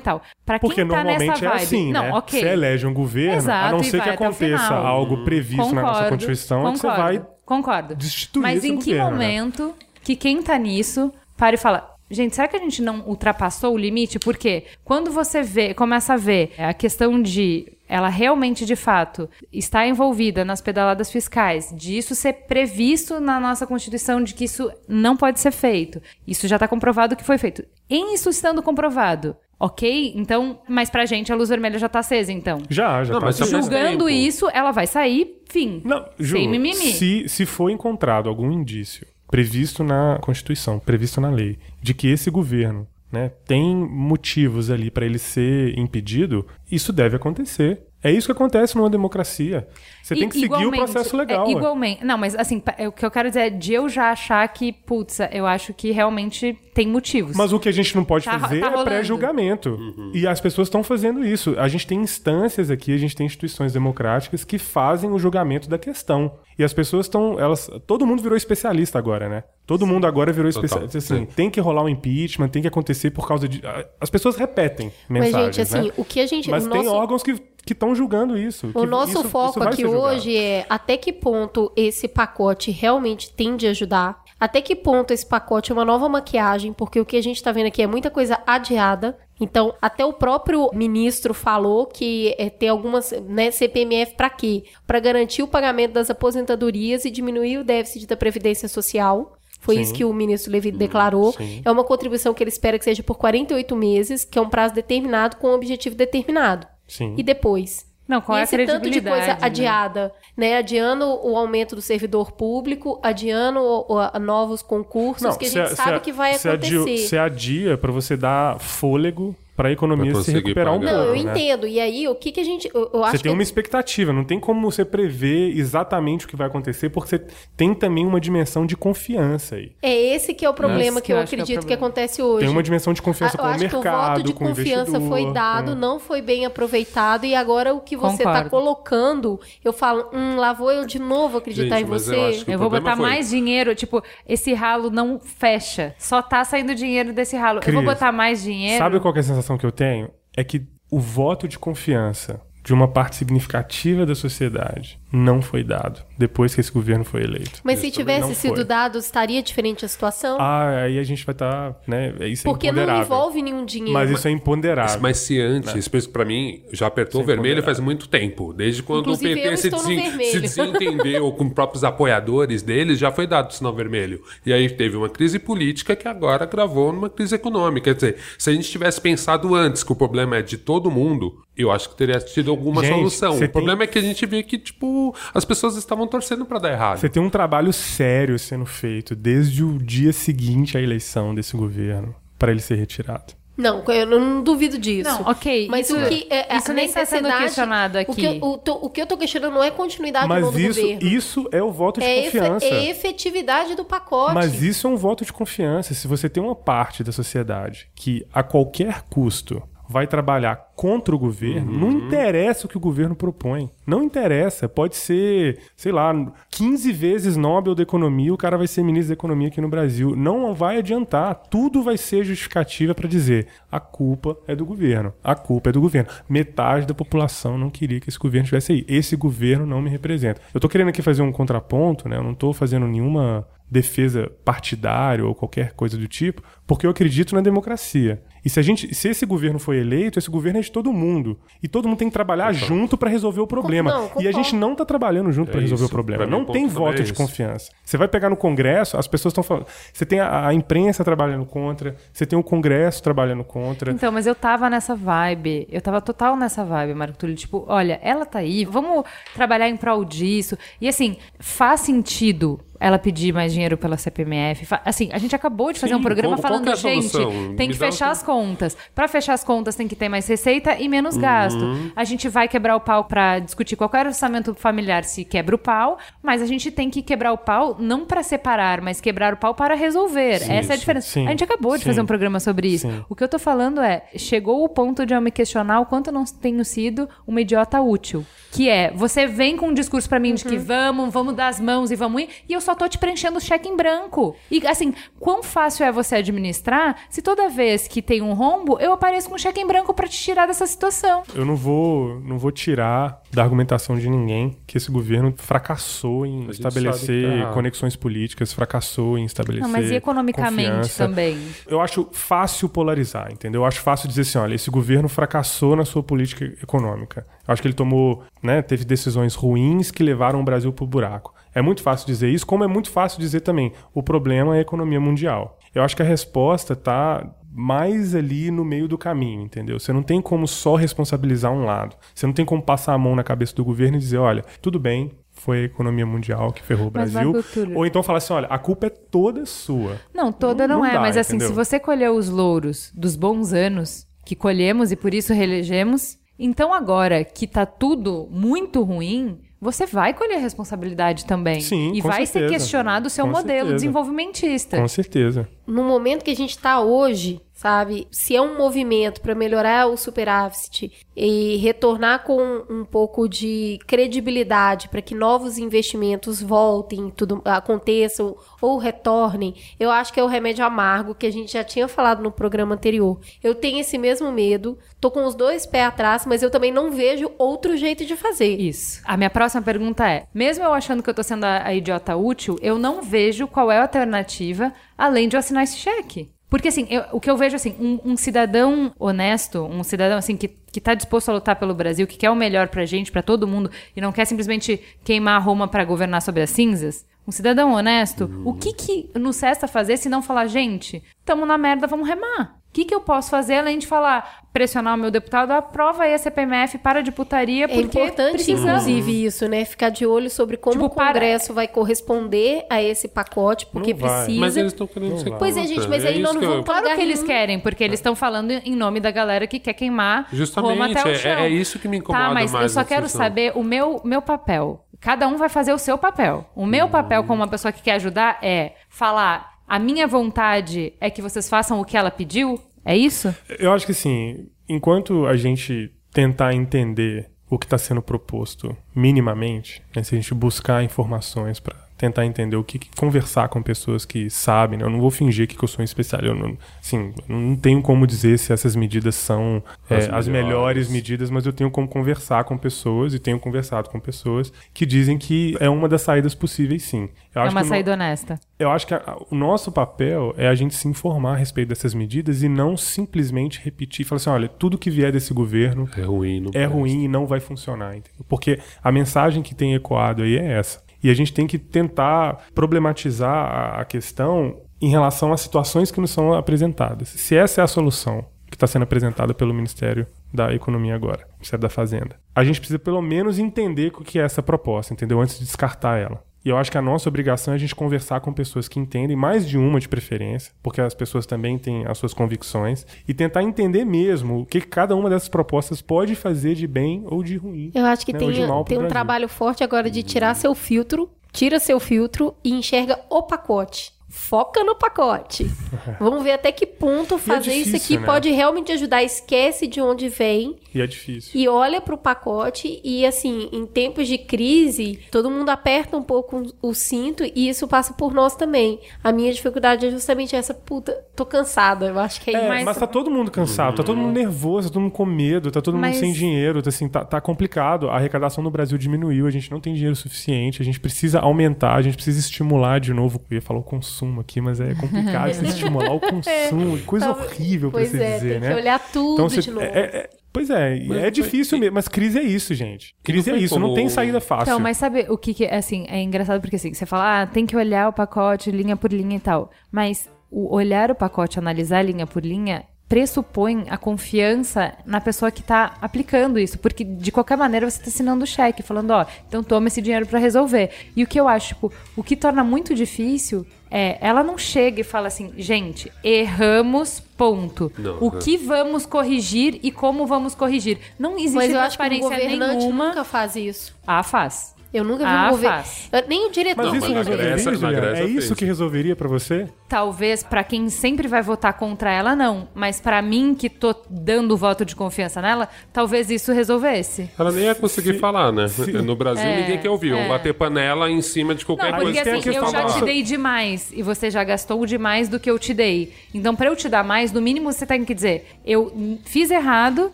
tal. Pra Porque quem tá normalmente nessa é vibe, assim, não, né? ok. Você elege um governo, Exato, a não ser que aconteça algo previsto na nossa Constituição, é que você vai Concordo. destituir Mas em que governo, né? momento que quem tá nisso para e fala. Gente, será que a gente não ultrapassou o limite? Porque quando você vê, começa a ver a questão de ela realmente, de fato, está envolvida nas pedaladas fiscais, de isso ser previsto na nossa Constituição, de que isso não pode ser feito. Isso já está comprovado que foi feito. Em isso estando comprovado, ok? Então, mas pra gente a luz vermelha já tá acesa, então. Já, já Não, tá acesa. faz Julgando isso, ela vai sair, fim. Não, Ju, Sem mimimi. Se, se for encontrado algum indício previsto na Constituição, previsto na lei, de que esse governo né, tem motivos ali para ele ser impedido, isso deve acontecer. É isso que acontece numa democracia. Você tem I- que seguir o processo legal. é, ué. igualmente. Não, mas assim, é, o que eu quero dizer é de eu já achar que, putz, eu acho que realmente tem motivos. Mas o que a gente não pode Tá- fazer tá é pré-julgamento. E as pessoas estão fazendo isso. A gente tem instâncias aqui, a gente tem instituições democráticas que fazem o julgamento da questão. E as pessoas estão. elas Todo mundo virou especialista agora, né? Todo mundo agora virou especialista. Assim, sim. tem que rolar um impeachment, tem que acontecer por causa de. As pessoas repetem Mas, mensagens. gente, assim, né? o que a gente. Mas tem nosso... órgãos que estão julgando isso. O que nosso isso- isso foco vai aqui hoje é até que ponto esse pacote realmente tende a ajudar, até que ponto esse pacote é uma nova maquiagem, porque o que a gente tá vendo aqui é muita coisa adiada. Então, até o próprio ministro falou que é, ter algumas, né, CPMF para quê? Para garantir o pagamento das aposentadorias e diminuir o déficit da previdência social. Foi Sim. isso que o ministro Levi declarou. sim. É uma contribuição que ele espera que seja por 48 meses, que é um prazo determinado com um objetivo determinado. Sim. E depois? Não, qual e é a esse tanto de coisa né? adiada, né? Adiando o aumento do servidor público, adiando o- o- a novos concursos que a gente sabe se que vai se acontecer. Se adia para você dar fôlego para a economia Pra se recuperar um pagar. pouco. Não, eu né? entendo. E aí, o que que a gente... Eu, eu acho Você tem que uma expectativa, não tem como você prever exatamente o que vai acontecer, porque você tem também uma dimensão de confiança aí. é esse que é o problema Esse que eu eu acho que é acredito que, acontece hoje. Tem uma dimensão de confiança Ah, com eu o acho que o mercado, voto de com confiança foi dado, é. não foi bem aproveitado, e agora o que você está colocando, eu falo, hum, lá vou eu de novo acreditar Gente, em mas você. eu Eu vou botar foi- mais dinheiro, tipo, esse ralo não fecha. Só tá saindo dinheiro desse ralo. Cris, eu vou botar mais dinheiro. Sabe qual que é a sensação que eu tenho? É que o voto de confiança de uma parte significativa da sociedade não foi dado depois que esse governo foi eleito. Mas se Isso tivesse sido foi. dado, estaria diferente a situação? Ah, aí a gente vai estar, né? Isso Porque é não envolve nenhum dinheiro. Mas isso é imponderável. Mas se antes, isso, pra mim, já apertou o Sem vermelho faz muito tempo. Desde quando Inclusive, o PT se, desen- se desentendeu com os próprios apoiadores deles, já foi dado o sinal vermelho. E aí teve uma crise política que agora gravou numa crise econômica. Quer dizer, se a gente tivesse pensado antes que o problema é de todo mundo, eu acho que teria tido alguma Gente, solução. O problema é que a gente vê que, tipo, as pessoas estavam torcendo pra dar errado. Você tem um trabalho sério sendo feito desde o dia seguinte à eleição desse governo para ele ser retirado. Não, eu não duvido disso. Não, ok. Mas isso, o que é, isso a nem está sendo necessidade- questionado aqui. O que, eu, o, tô- o que eu tô questionando não é continuidade Mas do isso, governo. isso é o voto de é, efe- confiança. é efetividade do pacote. Mas isso é um voto de confiança. Se você tem uma parte da sociedade que, a qualquer custo, vai trabalhar contra o governo, não interessa o que o governo propõe. Não interessa. Pode ser, sei lá, 15 vezes Nobel da Economia, o cara vai ser ministro da Economia aqui no Brasil. Não vai adiantar. Tudo vai ser justificativa para dizer a culpa é do governo. A culpa é do governo. Metade da população não queria que esse governo estivesse aí. Esse governo não me representa. Eu tô querendo aqui fazer um contraponto, né? Eu não tô fazendo nenhuma defesa partidária ou qualquer coisa do tipo, porque eu acredito na democracia. E se a gente, se esse governo foi eleito, esse governo é de todo mundo. E todo mundo tem que trabalhar junto para resolver o problema. não, e a gente não tá trabalhando junto É para resolver isso. o problema. Não tem voto é de confiança. Você vai pegar no Congresso, as pessoas estão falando. Você tem a, a imprensa trabalhando contra, você tem o Congresso trabalhando contra. Então, mas eu tava nessa vibe. Eu tava total nessa vibe, Marco Túlio. Tipo, olha, ela tá aí, vamos trabalhar em prol disso. E assim, faz sentido ela pedir mais dinheiro pela CPMF. Assim, a gente acabou de fazer Sim, um programa qual falando, é a gente, solução? tem Me que fechar um- as contas. Pra fechar as contas tem que ter mais receita e menos gasto. Uhum. A gente vai quebrar o pau pra discutir qualquer orçamento familiar se quebra o pau, mas a gente tem que quebrar o pau não pra separar, mas quebrar o pau para resolver. Essa é a diferença. sim, a gente acabou de sim. fazer um programa sobre isso. Sim. O que eu tô falando é, chegou o ponto de eu me questionar o quanto eu não tenho sido uma idiota útil. Que é, você vem com um discurso pra mim de que vamos, vamos dar as mãos e vamos ir, e eu só tô te preenchendo o cheque em branco. E assim, quão fácil é você administrar se toda vez que tem um rombo, eu apareço com um cheque em branco pra te tirar dessa situação. Eu não vou, não vou tirar da argumentação de ninguém que esse governo fracassou em estabelecer tá conexões políticas, fracassou em estabelecer. Não, mas e economicamente confiança. também? Eu acho fácil polarizar, entendeu? Eu acho fácil dizer assim, olha, esse governo fracassou na sua política econômica. Eu acho que ele tomou, né, teve decisões ruins que levaram o Brasil pro buraco. É muito fácil dizer isso, como é muito fácil dizer também, o problema é a economia mundial. Eu acho que a resposta tá mais ali no meio do caminho, entendeu? Você não tem como só responsabilizar um lado. Você não tem como passar a mão na cabeça do governo e dizer, olha, tudo bem, foi a economia mundial que ferrou o Brasil. Ou então falar assim, olha, a culpa é toda sua. Não, toda Não- não, não é, dá, mas assim, entendeu? se você colheu os louros dos bons anos que colhemos e por isso reelegemos, então agora que tá tudo muito ruim, você vai colher responsabilidade também. Sim, e com vai ser certeza. questionado o seu Com modelo certeza. desenvolvimentista. Com certeza. no momento que a gente está hoje, sabe? Se é um movimento para melhorar o superávit e retornar com um pouco de credibilidade para que novos investimentos voltem, tudo aconteçam ou retornem, eu acho que é o remédio amargo que a gente já tinha falado no programa anterior. Eu tenho esse mesmo medo, tô com os dois pés atrás, mas eu também não vejo outro jeito de fazer. Isso. A minha próxima pergunta é: mesmo eu achando que eu tô sendo a, a idiota útil, eu não vejo qual é a alternativa além de eu assinar esse cheque. Porque, assim, eu- o que eu vejo, assim, um, um cidadão honesto, um cidadão, assim, que, que tá disposto a lutar pelo Brasil, que quer o melhor pra gente, pra todo mundo, e não quer simplesmente queimar Roma pra governar sobre as cinzas, um cidadão honesto, o que que nos resta fazer se não falar, gente, tamo na merda, vamos remar? O que, que eu posso fazer além de falar, pressionar o meu deputado, aprova aí a CPMF, para de putaria, É porque importante, precisamos. inclusive, isso, né? Ficar de olho sobre como Tipo, o para- Congresso vai corresponder a esse pacote, porque Não vai. precisa. Mas eles estão querendo ser Pois é, gente, mas aí isso nós não eu- vamos Claro que eles querem, porque eles estão falando em nome da galera que quer queimar Justamente, Roma até o é- chão. é isso que me incomoda Tá, mas mais eu só quero saber o meu, meu papel. Cada um vai fazer o seu papel. O meu papel como uma pessoa que quer ajudar é falar a minha vontade é que vocês façam o que ela pediu? É isso? Eu acho que assim, enquanto a gente tentar entender o que está sendo proposto minimamente, né, se a gente buscar informações para tentar entender o que, que- conversar com pessoas que sabem, né, eu não vou fingir que eu sou um especialista, eu não, assim, não tenho como dizer se essas medidas são é, As as, melhores. melhores medidas, mas eu tenho como conversar com pessoas e tenho conversado com pessoas que dizem que é uma das saídas possíveis, sim. Eu é acho uma que no- saída honesta. eu acho que a- o nosso papel é a gente se informar a respeito dessas medidas e não simplesmente repetir e falar assim: olha, tudo que vier desse governo É ruim, é presta. ruim e não vai funcionar. entendeu? Porque a mensagem que tem ecoado aí é essa. E a gente tem que tentar problematizar a- questão em relação às situações que nos são apresentadas. Se essa é a solução que está sendo apresentada pelo Ministério da Economia agora, Ministério da Fazenda, a gente precisa pelo menos entender o que é essa proposta, entendeu? Antes de descartar ela. E eu acho que a nossa obrigação é a gente conversar com pessoas que entendem, mais de uma de preferência, porque as pessoas também têm as suas convicções, e tentar entender mesmo o que cada uma dessas propostas pode fazer de bem ou de ruim. Eu acho que né, tem, tem um Brasil. trabalho forte agora de tirar seu filtro, tira seu filtro e enxerga o pacote. Foca no pacote. <laughs> Vamos ver até que ponto fazer isso difícil, aqui né? pode realmente ajudar. Esquece de onde vem E é difícil. e olha pro pacote e assim, em tempos de crise, todo mundo aperta um pouco o cinto e isso passa por nós também. A minha dificuldade é justamente essa, puta, tô cansada. Eu acho que é, É, isso. mas... tá todo mundo cansado, tá todo mundo nervoso, tá todo mundo com medo, tá todo mundo Mas- sem dinheiro, tá, assim, tá, tá complicado. A arrecadação no Brasil diminuiu, a gente não tem dinheiro suficiente, a gente precisa aumentar, a gente precisa estimular de novo. Eu ia falar o consumo aqui, mas é complicado <laughs> você estimular o consumo, coisa Tá- horrível pra pois você é, dizer, tem né? que olhar tudo Então, você- de novo. é- é- pois é, Mas é foi- difícil mesmo, mas crise é isso, gente. Crise é isso, não como- tem saída fácil. Então, mas sabe o que, que é assim? É engraçado porque assim, você fala, ah, tem que olhar o pacote linha por linha e tal. Mas o olhar o pacote, analisar linha por linha, pressupõe a confiança na pessoa que tá aplicando isso. Porque de qualquer maneira você tá assinando o cheque, falando, ó, então toma esse dinheiro pra resolver. E o que eu acho, tipo, o que torna muito difícil é, ela não chega e fala assim, gente, erramos, ponto. Não, o é. que vamos corrigir e como vamos corrigir. Não existe Mas eu acho que o transparência governante nenhuma. nunca faz isso. Ah, faz. Eu nunca vi Ah, um governo. faz. Eu- Nem o diretor Mas isso mas resolveria, Grécia- Juliana? É isso fez. que resolveria pra você? Talvez pra quem sempre vai votar contra ela, não. Mas pra mim, que tô dando o voto de confiança nela, talvez isso resolvesse. Ela nem ia conseguir falar, né? se- No Brasil, É, ninguém quer ouvir. Vão é. bater panela em cima de qualquer Não, coisa porque tem a assim, eu questão já te dei demais e você já gastou demais do que eu te dei. Então, pra eu te dar mais, no mínimo você tem que dizer: eu fiz errado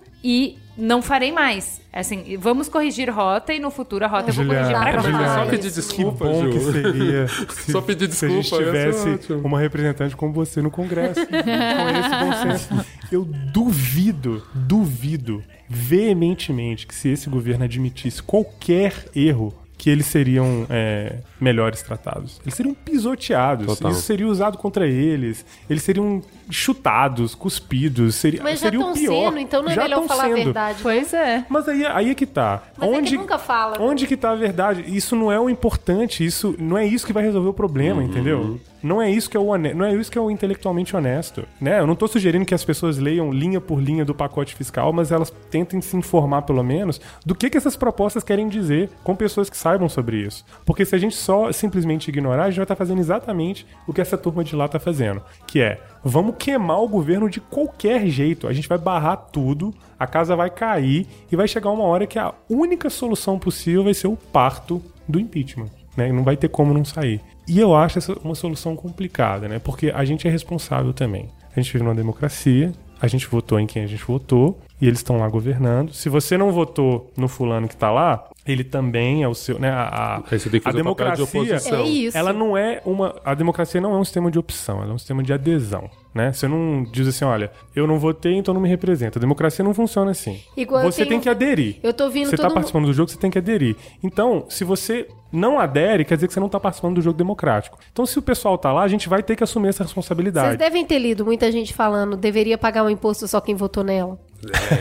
e não farei mais. Assim, vamos corrigir rota e no futuro a rota eu vou corrigir pra Juliana, cá. Só Só pedir desculpa, que bom Ju. que seria <laughs> se, Só pedir se a gente desculpa, ser tivesse ótimo. uma representante como você no Congresso, <laughs> com esse bom senso. Eu duvido, duvido veementemente que se esse governo admitisse qualquer erro, que eles seriam é, melhores tratados. Eles seriam pisoteados. Total. Isso seria usado contra eles. Eles seriam chutados, cuspidos. Seria, Mas já seria estão o pior. sendo, então não é Já melhor falar a sendo. verdade. Pois é. Mas aí, aí é que tá. Mas é que onde, nunca fala. Onde que tá a verdade? Isso não é o importante, isso não é isso que vai resolver o problema, entendeu? Não é isso que é o não é isso que é o intelectualmente honesto, né? Eu não tô sugerindo que as pessoas leiam linha por linha do pacote fiscal, mas elas tentem se informar pelo menos do que que essas propostas querem dizer com pessoas que saibam sobre isso. Porque se a gente só simplesmente ignorar, a gente vai estar fazendo exatamente o que essa turma de lá tá fazendo, que é vamos queimar o governo de qualquer jeito. A gente vai barrar tudo, a casa vai cair e vai chegar uma hora que a única solução possível vai ser o parto do impeachment. Né? Não vai ter como não sair. E eu acho essa uma solução complicada, né? Porque a gente é responsável também. A gente vive numa democracia, a gente votou em quem a gente votou e eles estão lá governando. Se você não votou no fulano que tá lá, ele também é o seu, né? A, a, Aí você tem que a fazer o papel de democracia, oposição. É isso. ela não é uma. A democracia não é um sistema de opção, ela é um sistema de adesão. Né? Você não diz assim, olha, eu não votei, então não me representa. A democracia não funciona assim. Igual você tenho- tem que aderir. Eu tô ouvindo Você tá participando do jogo, você tem que aderir. Então, se você não adere, quer dizer que você não tá participando do jogo democrático. Então, se o pessoal tá lá, a gente vai ter que assumir essa Vocês responsabilidade. devem ter lido muita gente falando deveria pagar um imposto só quem votou nela.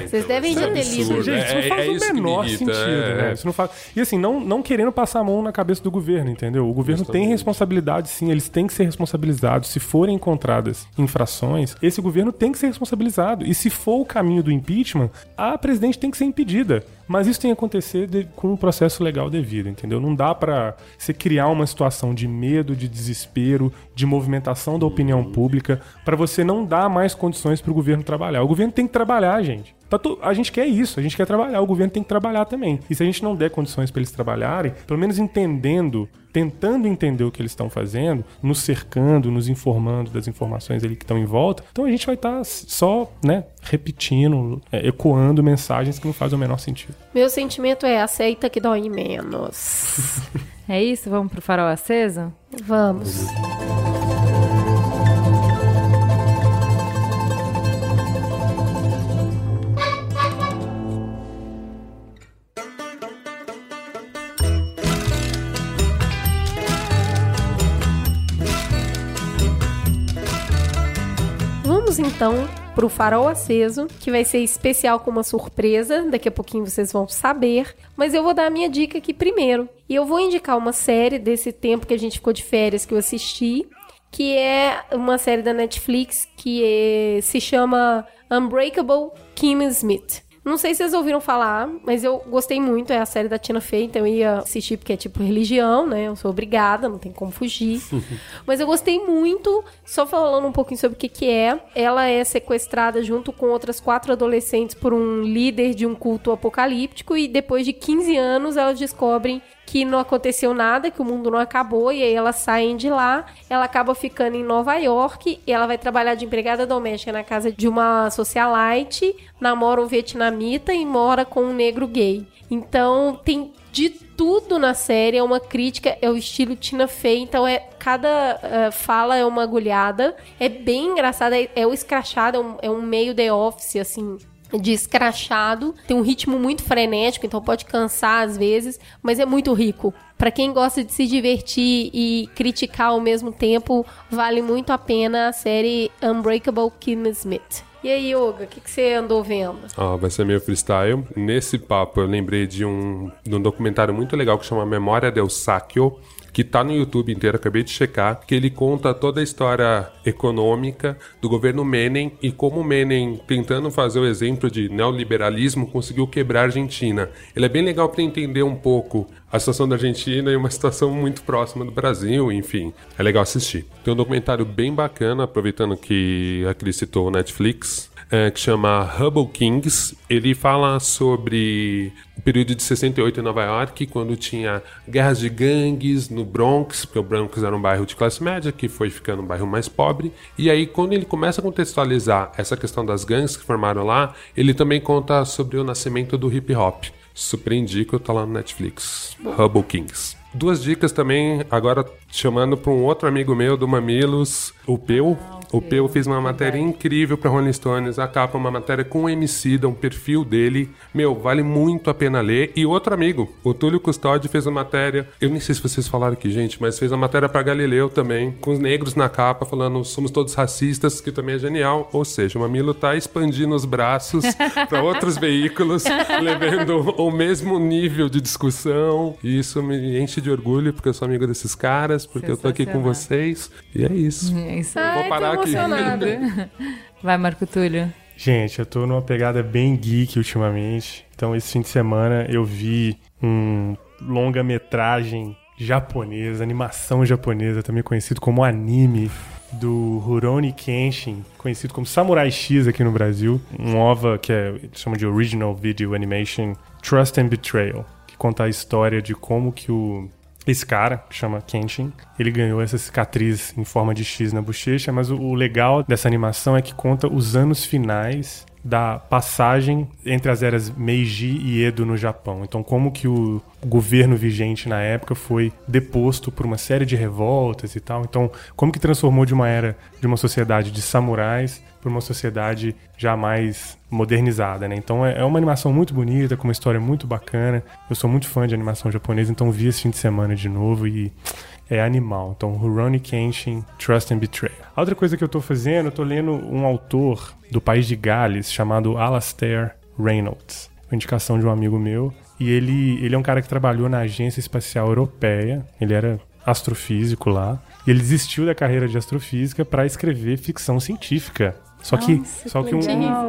Vocês devem já ter lido. Gente, isso não É- faz é o isso que me menor sentido, é. né? Isso não faz... E assim, não, não querendo passar a mão na cabeça do governo, entendeu? O governo tem Justamente. responsabilidade, sim, eles têm que ser responsabilizados. Se forem encontradas infrações, esse governo tem que ser responsabilizado. E se for o caminho do impeachment, a presidente tem que ser impedida. Mas isso tem que acontecer de- com um processo legal devido, entendeu? Não dá pra você criar uma situação de medo, de desespero, de movimentação da opinião pública, pra você não dar mais condições pro governo trabalhar. O governo tem que trabalhar, gente. Tá to- A gente quer isso, a gente quer trabalhar, o governo tem que trabalhar também. E se a gente não der condições pra eles trabalharem, pelo menos entendendo, tentando entender o que eles estão fazendo, nos cercando, nos informando das informações ali que estão em volta, então a gente vai estar só, né, repetindo, é, ecoando mensagens que não fazem o menor sentido. Meu sentimento é aceita que dói menos. <laughs> É isso? Vamos pro farol aceso? Vamos. Vamos então pro farol aceso, que vai ser especial com uma surpresa. Daqui a pouquinho vocês vão saber. Mas eu vou dar a minha dica aqui primeiro. E eu vou indicar uma série desse tempo que a gente ficou de férias que eu assisti, que é uma série da Netflix que é, se chama Unbreakable Kim Smith. Não sei se vocês ouviram falar, mas eu gostei muito. É a série da Tina Fey, então eu ia assistir porque é tipo religião, né? Eu sou obrigada, não tem como fugir. <laughs> mas eu gostei muito. Só falando um pouquinho sobre o que, que é. Ela é sequestrada junto com outras quatro adolescentes por um líder de um culto apocalíptico e depois de 15 anos elas descobrem que não aconteceu nada, que o mundo não acabou, e aí elas saem de lá, ela acaba ficando em Nova York, e ela vai trabalhar de empregada doméstica na casa de uma socialite, namora um vietnamita e mora com um negro gay. Então tem de tudo na série, é uma crítica, é o estilo Tina Fey, então é cada uh, fala é uma agulhada, é bem engraçada, é, é o escrachado, é um, é um meio The Office, assim, de escrachado, tem um ritmo muito frenético, então pode cansar às vezes, mas é muito rico. Para quem gosta de se divertir e criticar ao mesmo tempo, vale muito a pena a série Unbreakable Kim Smith. E aí, Yoga, o que, que, você andou vendo? Ah, vai ser meio freestyle. Nesse papo, eu lembrei de um, de um documentário muito legal que chama Memória del Sacchio, que está no YouTube inteiro, acabei de checar, que ele conta toda a história econômica do governo Menem e como Menem, tentando fazer o exemplo de neoliberalismo, conseguiu quebrar a Argentina. Ele é bem legal para entender um pouco a situação da Argentina e uma situação muito próxima do Brasil, enfim. É legal assistir. Tem um documentário bem bacana, aproveitando que a Cris citou o Netflix, é, que chama Hubble Kings. Ele fala sobre o período de 68 em Nova York, quando tinha guerras de gangues no Bronx, porque o Bronx era um bairro de classe média, que foi ficando um bairro mais pobre. E aí, quando ele começa a contextualizar essa questão das gangues que formaram lá, ele também conta sobre o nascimento do hip hop. Super indico, tá lá no Netflix. Hubble Kings. Duas dicas também, agora chamando para um outro amigo meu do Mamilos, o Peu. O Peu fez uma matéria incrível para Rolling Stones, a capa uma matéria com o MC, um perfil dele. Meu, vale muito a pena ler. E outro amigo, o Túlio Custódio fez uma matéria, eu nem sei se vocês falaram aqui, gente, mas fez uma matéria para Galileu também, com os negros na capa, falando somos todos racistas, que também é genial. Ou seja, o Mamilo tá expandindo os braços <laughs> para outros veículos, levando o mesmo nível de discussão. E isso me enche de orgulho, porque eu sou amigo desses caras, porque eu tô aqui com vocês. E é isso. É isso. Ai, Vou parar. Emocionada. <laughs> Vai, Marco Túlio. Gente, eu tô numa pegada bem geek ultimamente. Então, esse fim de semana eu vi um longa-metragem japonesa, animação japonesa, também conhecido como anime, do Rurouni Kenshin, conhecido como Samurai X aqui no Brasil. Um OVA que é, eles chamam de Original Video Animation, Trust and Betrayal, que conta a história de como que o esse cara, que chama Kenshin, ele ganhou essa cicatriz em forma de X na bochecha, mas o, o legal dessa animação é que conta os anos finais da passagem entre as eras Meiji e Edo no Japão. Então, como que o governo vigente na época foi deposto por uma série de revoltas e tal. Então, como que transformou de uma era de uma sociedade de samurais para uma sociedade já mais modernizada, né? Então, é é uma animação muito bonita, com uma história muito bacana. Eu sou muito fã de animação japonesa, então vi esse fim de semana de novo e é animal. Então, Rurouni Kenshin, Trust and Betray. A outra coisa que eu tô fazendo, eu tô lendo um autor do país de Gales chamado Alastair Reynolds. Indicação de um amigo meu. E ele, ele é um cara que trabalhou na Agência Espacial Europeia. Ele era astrofísico lá. E ele desistiu da carreira de astrofísica para escrever ficção científica. Só que, Nossa, só que um,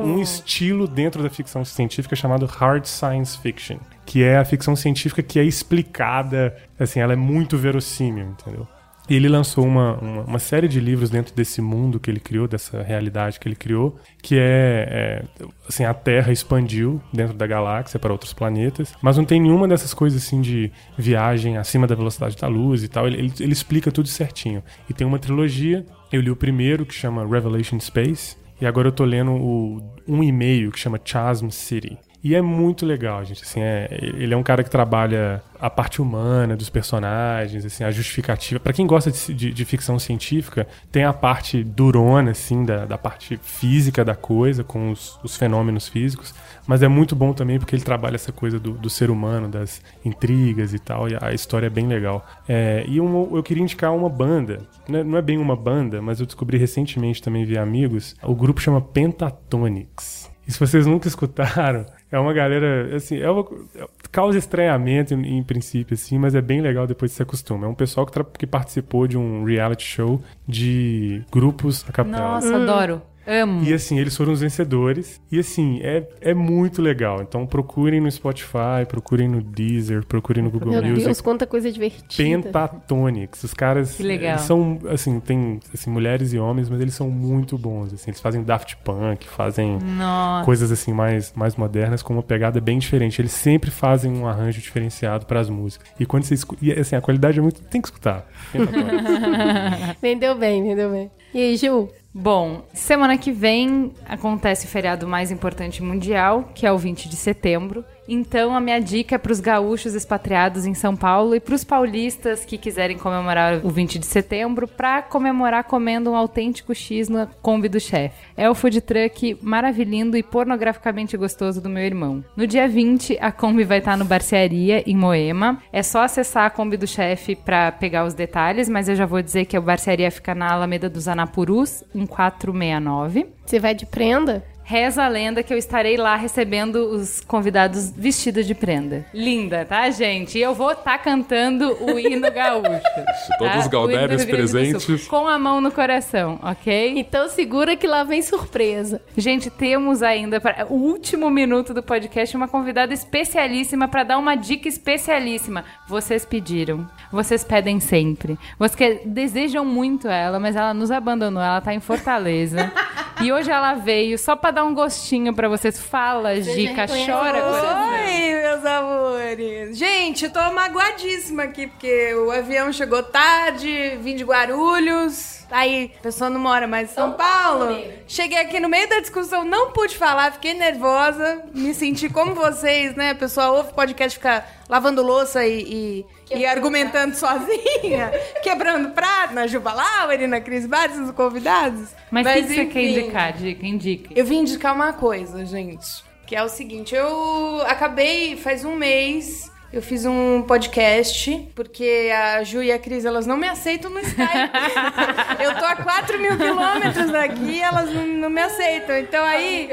um estilo dentro da ficção científica chamado hard science fiction, que é a ficção científica que é explicada, assim, ela é muito verossímil, entendeu? E ele lançou uma, uma, uma série de livros dentro desse mundo que ele criou, dessa realidade que ele criou, que é, é, assim, a Terra expandiu dentro da galáxia para outros planetas, mas não tem nenhuma dessas coisas assim de viagem acima da velocidade da luz e tal. Ele, ele, ele explica tudo certinho. E tem uma trilogia. Eu li o primeiro que chama Revelation Space e agora eu tô lendo o um e meio que chama Chasm City. E é muito legal, gente. Assim, é, ele é um cara que trabalha a parte humana dos personagens, assim, a justificativa. Pra quem gosta de, de- de ficção científica, tem a parte durona, assim, da, da parte física da coisa, com os, os fenômenos físicos. Mas é muito bom também porque ele trabalha essa coisa do, do ser humano, das intrigas e tal. E a história é bem legal. É, e eu queria indicar uma banda. É, não é bem uma banda, mas eu descobri recentemente também via amigos. O grupo chama Pentatonics. E se vocês nunca escutaram, é uma galera, assim, é uma- é- causa estranhamento em, em princípio, assim, mas é bem legal depois de se acostuma. É um pessoal que, que participou de um reality show de grupos a capela. Nossa, adoro. Amo. E assim, eles foram os vencedores. E assim, é, é muito legal. Então procurem no Spotify, procurem no Deezer, procurem no Google Meu Music. Deus, quanta coisa divertida. Pentatonics. Os caras. Que legal. São, assim, tem assim, mulheres e homens, mas eles são muito bons. Assim, eles fazem Daft Punk, fazem Nossa. coisas assim mais, mais modernas com uma pegada bem diferente. Eles sempre fazem um arranjo diferenciado para as músicas. E quando você escuta. E assim, a qualidade é muito. Tem que escutar. <laughs> <laughs> Vendeu bem, vendeu bem. E aí, Ju? Bom, semana que vem acontece o feriado mais importante mundial, que é o 20 de setembro. Então, a minha dica é para os gaúchos expatriados em São Paulo e para os paulistas que quiserem comemorar o 20 de setembro, para comemorar comendo um autêntico X na Kombi do chefe. É o food truck maravilhindo e pornograficamente gostoso do meu irmão. No dia 20, a Kombi vai estar no Barcearia, em Moema. É só acessar a Kombi do chefe para pegar os detalhes, mas eu já vou dizer que o Barcearia fica na Alameda dos Anapurus, 1469. Você vai de prenda? Reza a lenda que eu estarei lá recebendo os convidados vestidos de prenda. Linda, tá, gente? E eu vou estar cantando o hino gaúcho. <laughs> Todos tá? os gaudérios presentes. Com a mão no coração, ok? Então segura que lá vem surpresa. Gente, temos ainda para o último minuto do podcast uma convidada especialíssima para dar uma dica especialíssima. Vocês pediram, vocês pedem sempre. Vocês desejam muito ela, mas ela nos abandonou. Ela tá em Fortaleza. e hoje ela veio só para dar um gostinho para vocês. Fala, Gica, chora. coração. Oi, meus amores. Gente, eu tô magoadíssima aqui, porque o avião chegou tarde, vim de Guarulhos. Aí, a pessoa não mora mais em São Paulo. Cheguei aqui no meio da discussão, não pude falar, fiquei nervosa. Me senti como vocês, né? A pessoa ouve podcast, fica lavando louça e, e, e argumentando sozinha, <laughs> quebrando prato na Juba Lauer e na Cris Barros, os convidados. Mas o que, que você quer indicar, Dica? Indique. Eu vim indicar uma coisa, gente. Que é o seguinte, eu acabei faz um mês. Eu fiz um podcast, porque a Ju e a Cris, elas não me aceitam no Skype. <laughs> eu tô a 4 mil quilômetros daqui e elas não, não me aceitam. Então aí...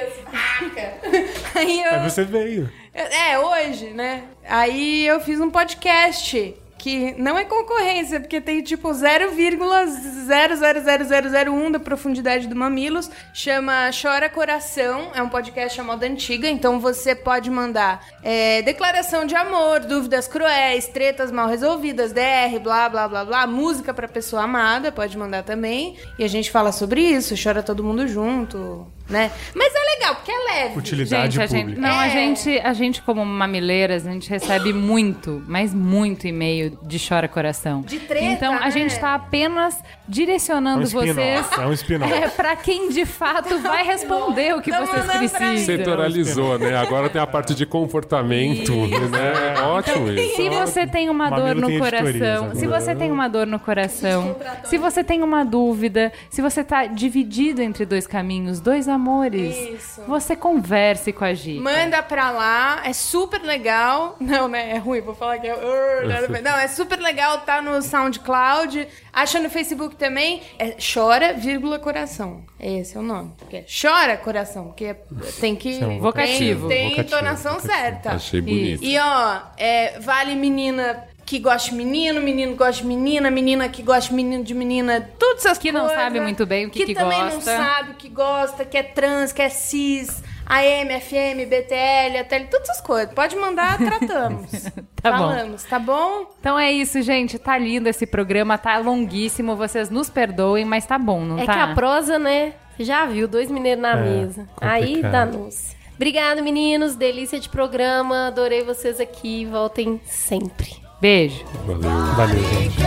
aí eu... Aí você veio. É, hoje, né? Aí eu fiz um podcast que não é concorrência, porque tem tipo 0,00001 da profundidade do Mamilos. Chama Chora Coração, é um podcast moda antiga, então você pode mandar é, declaração de amor, dúvidas cruéis, tretas mal resolvidas, DR, blá blá blá blá, música pra pessoa amada, pode mandar também. E a gente fala sobre isso, chora todo mundo junto, né? Mas é legal, porque é leve. Utilidade Gente, a gente, pública. não, a É. gente, a gente como mamileiras, a gente recebe muito, mas muito e-mail de chora coração. De treta, Então a né? gente tá apenas direcionando É um vocês é um spin-off. <laughs> é, para quem de fato vai responder o que Tão vocês pra precisam. Setoralizou, né? Agora tem a parte de comportamento, né? É ótimo isso. Se você tem uma Mamilo dor no coração, se você tem uma dor no coração, se você tem uma dúvida, se você tá dividido entre dois caminhos, dois amores, Isso. você converse com a Gica. Manda pra lá, é super legal. Não, né? É ruim, vou falar que é. A <laughs> ver. Não, é super legal, tá no SoundCloud. Acha no Facebook também. É Chora, vírgula, coração. Esse é o nome. Porque é Chora, coração. Porque é- tem que. é um vocativo. Tem, tem Vocativo, entonação vocativo. certa. Achei bonito. E ó, é, vale menina que gosta de menino, menino que gosta de menina, menina que gosta de menino de menina, todas essas Que não coisas. sabe muito bem o que que também não sabe o que gosta, que é trans, que é cis, AM, FM, BTL, ATL, todas essas coisas. Pode mandar, <laughs> tratamos. <laughs> Tá bom. Falamos, tá bom? Então é isso, gente. Tá lindo esse programa, tá longuíssimo. Vocês nos perdoem, mas tá bom, não É tá? que a prosa, né? Já viu, dois mineiros na É, mesa. Aí complicado. danou-se. Obrigado, meninos. Delícia de programa. Adorei vocês aqui. Voltem sempre. Beijo. Valeu. Valeu, gente.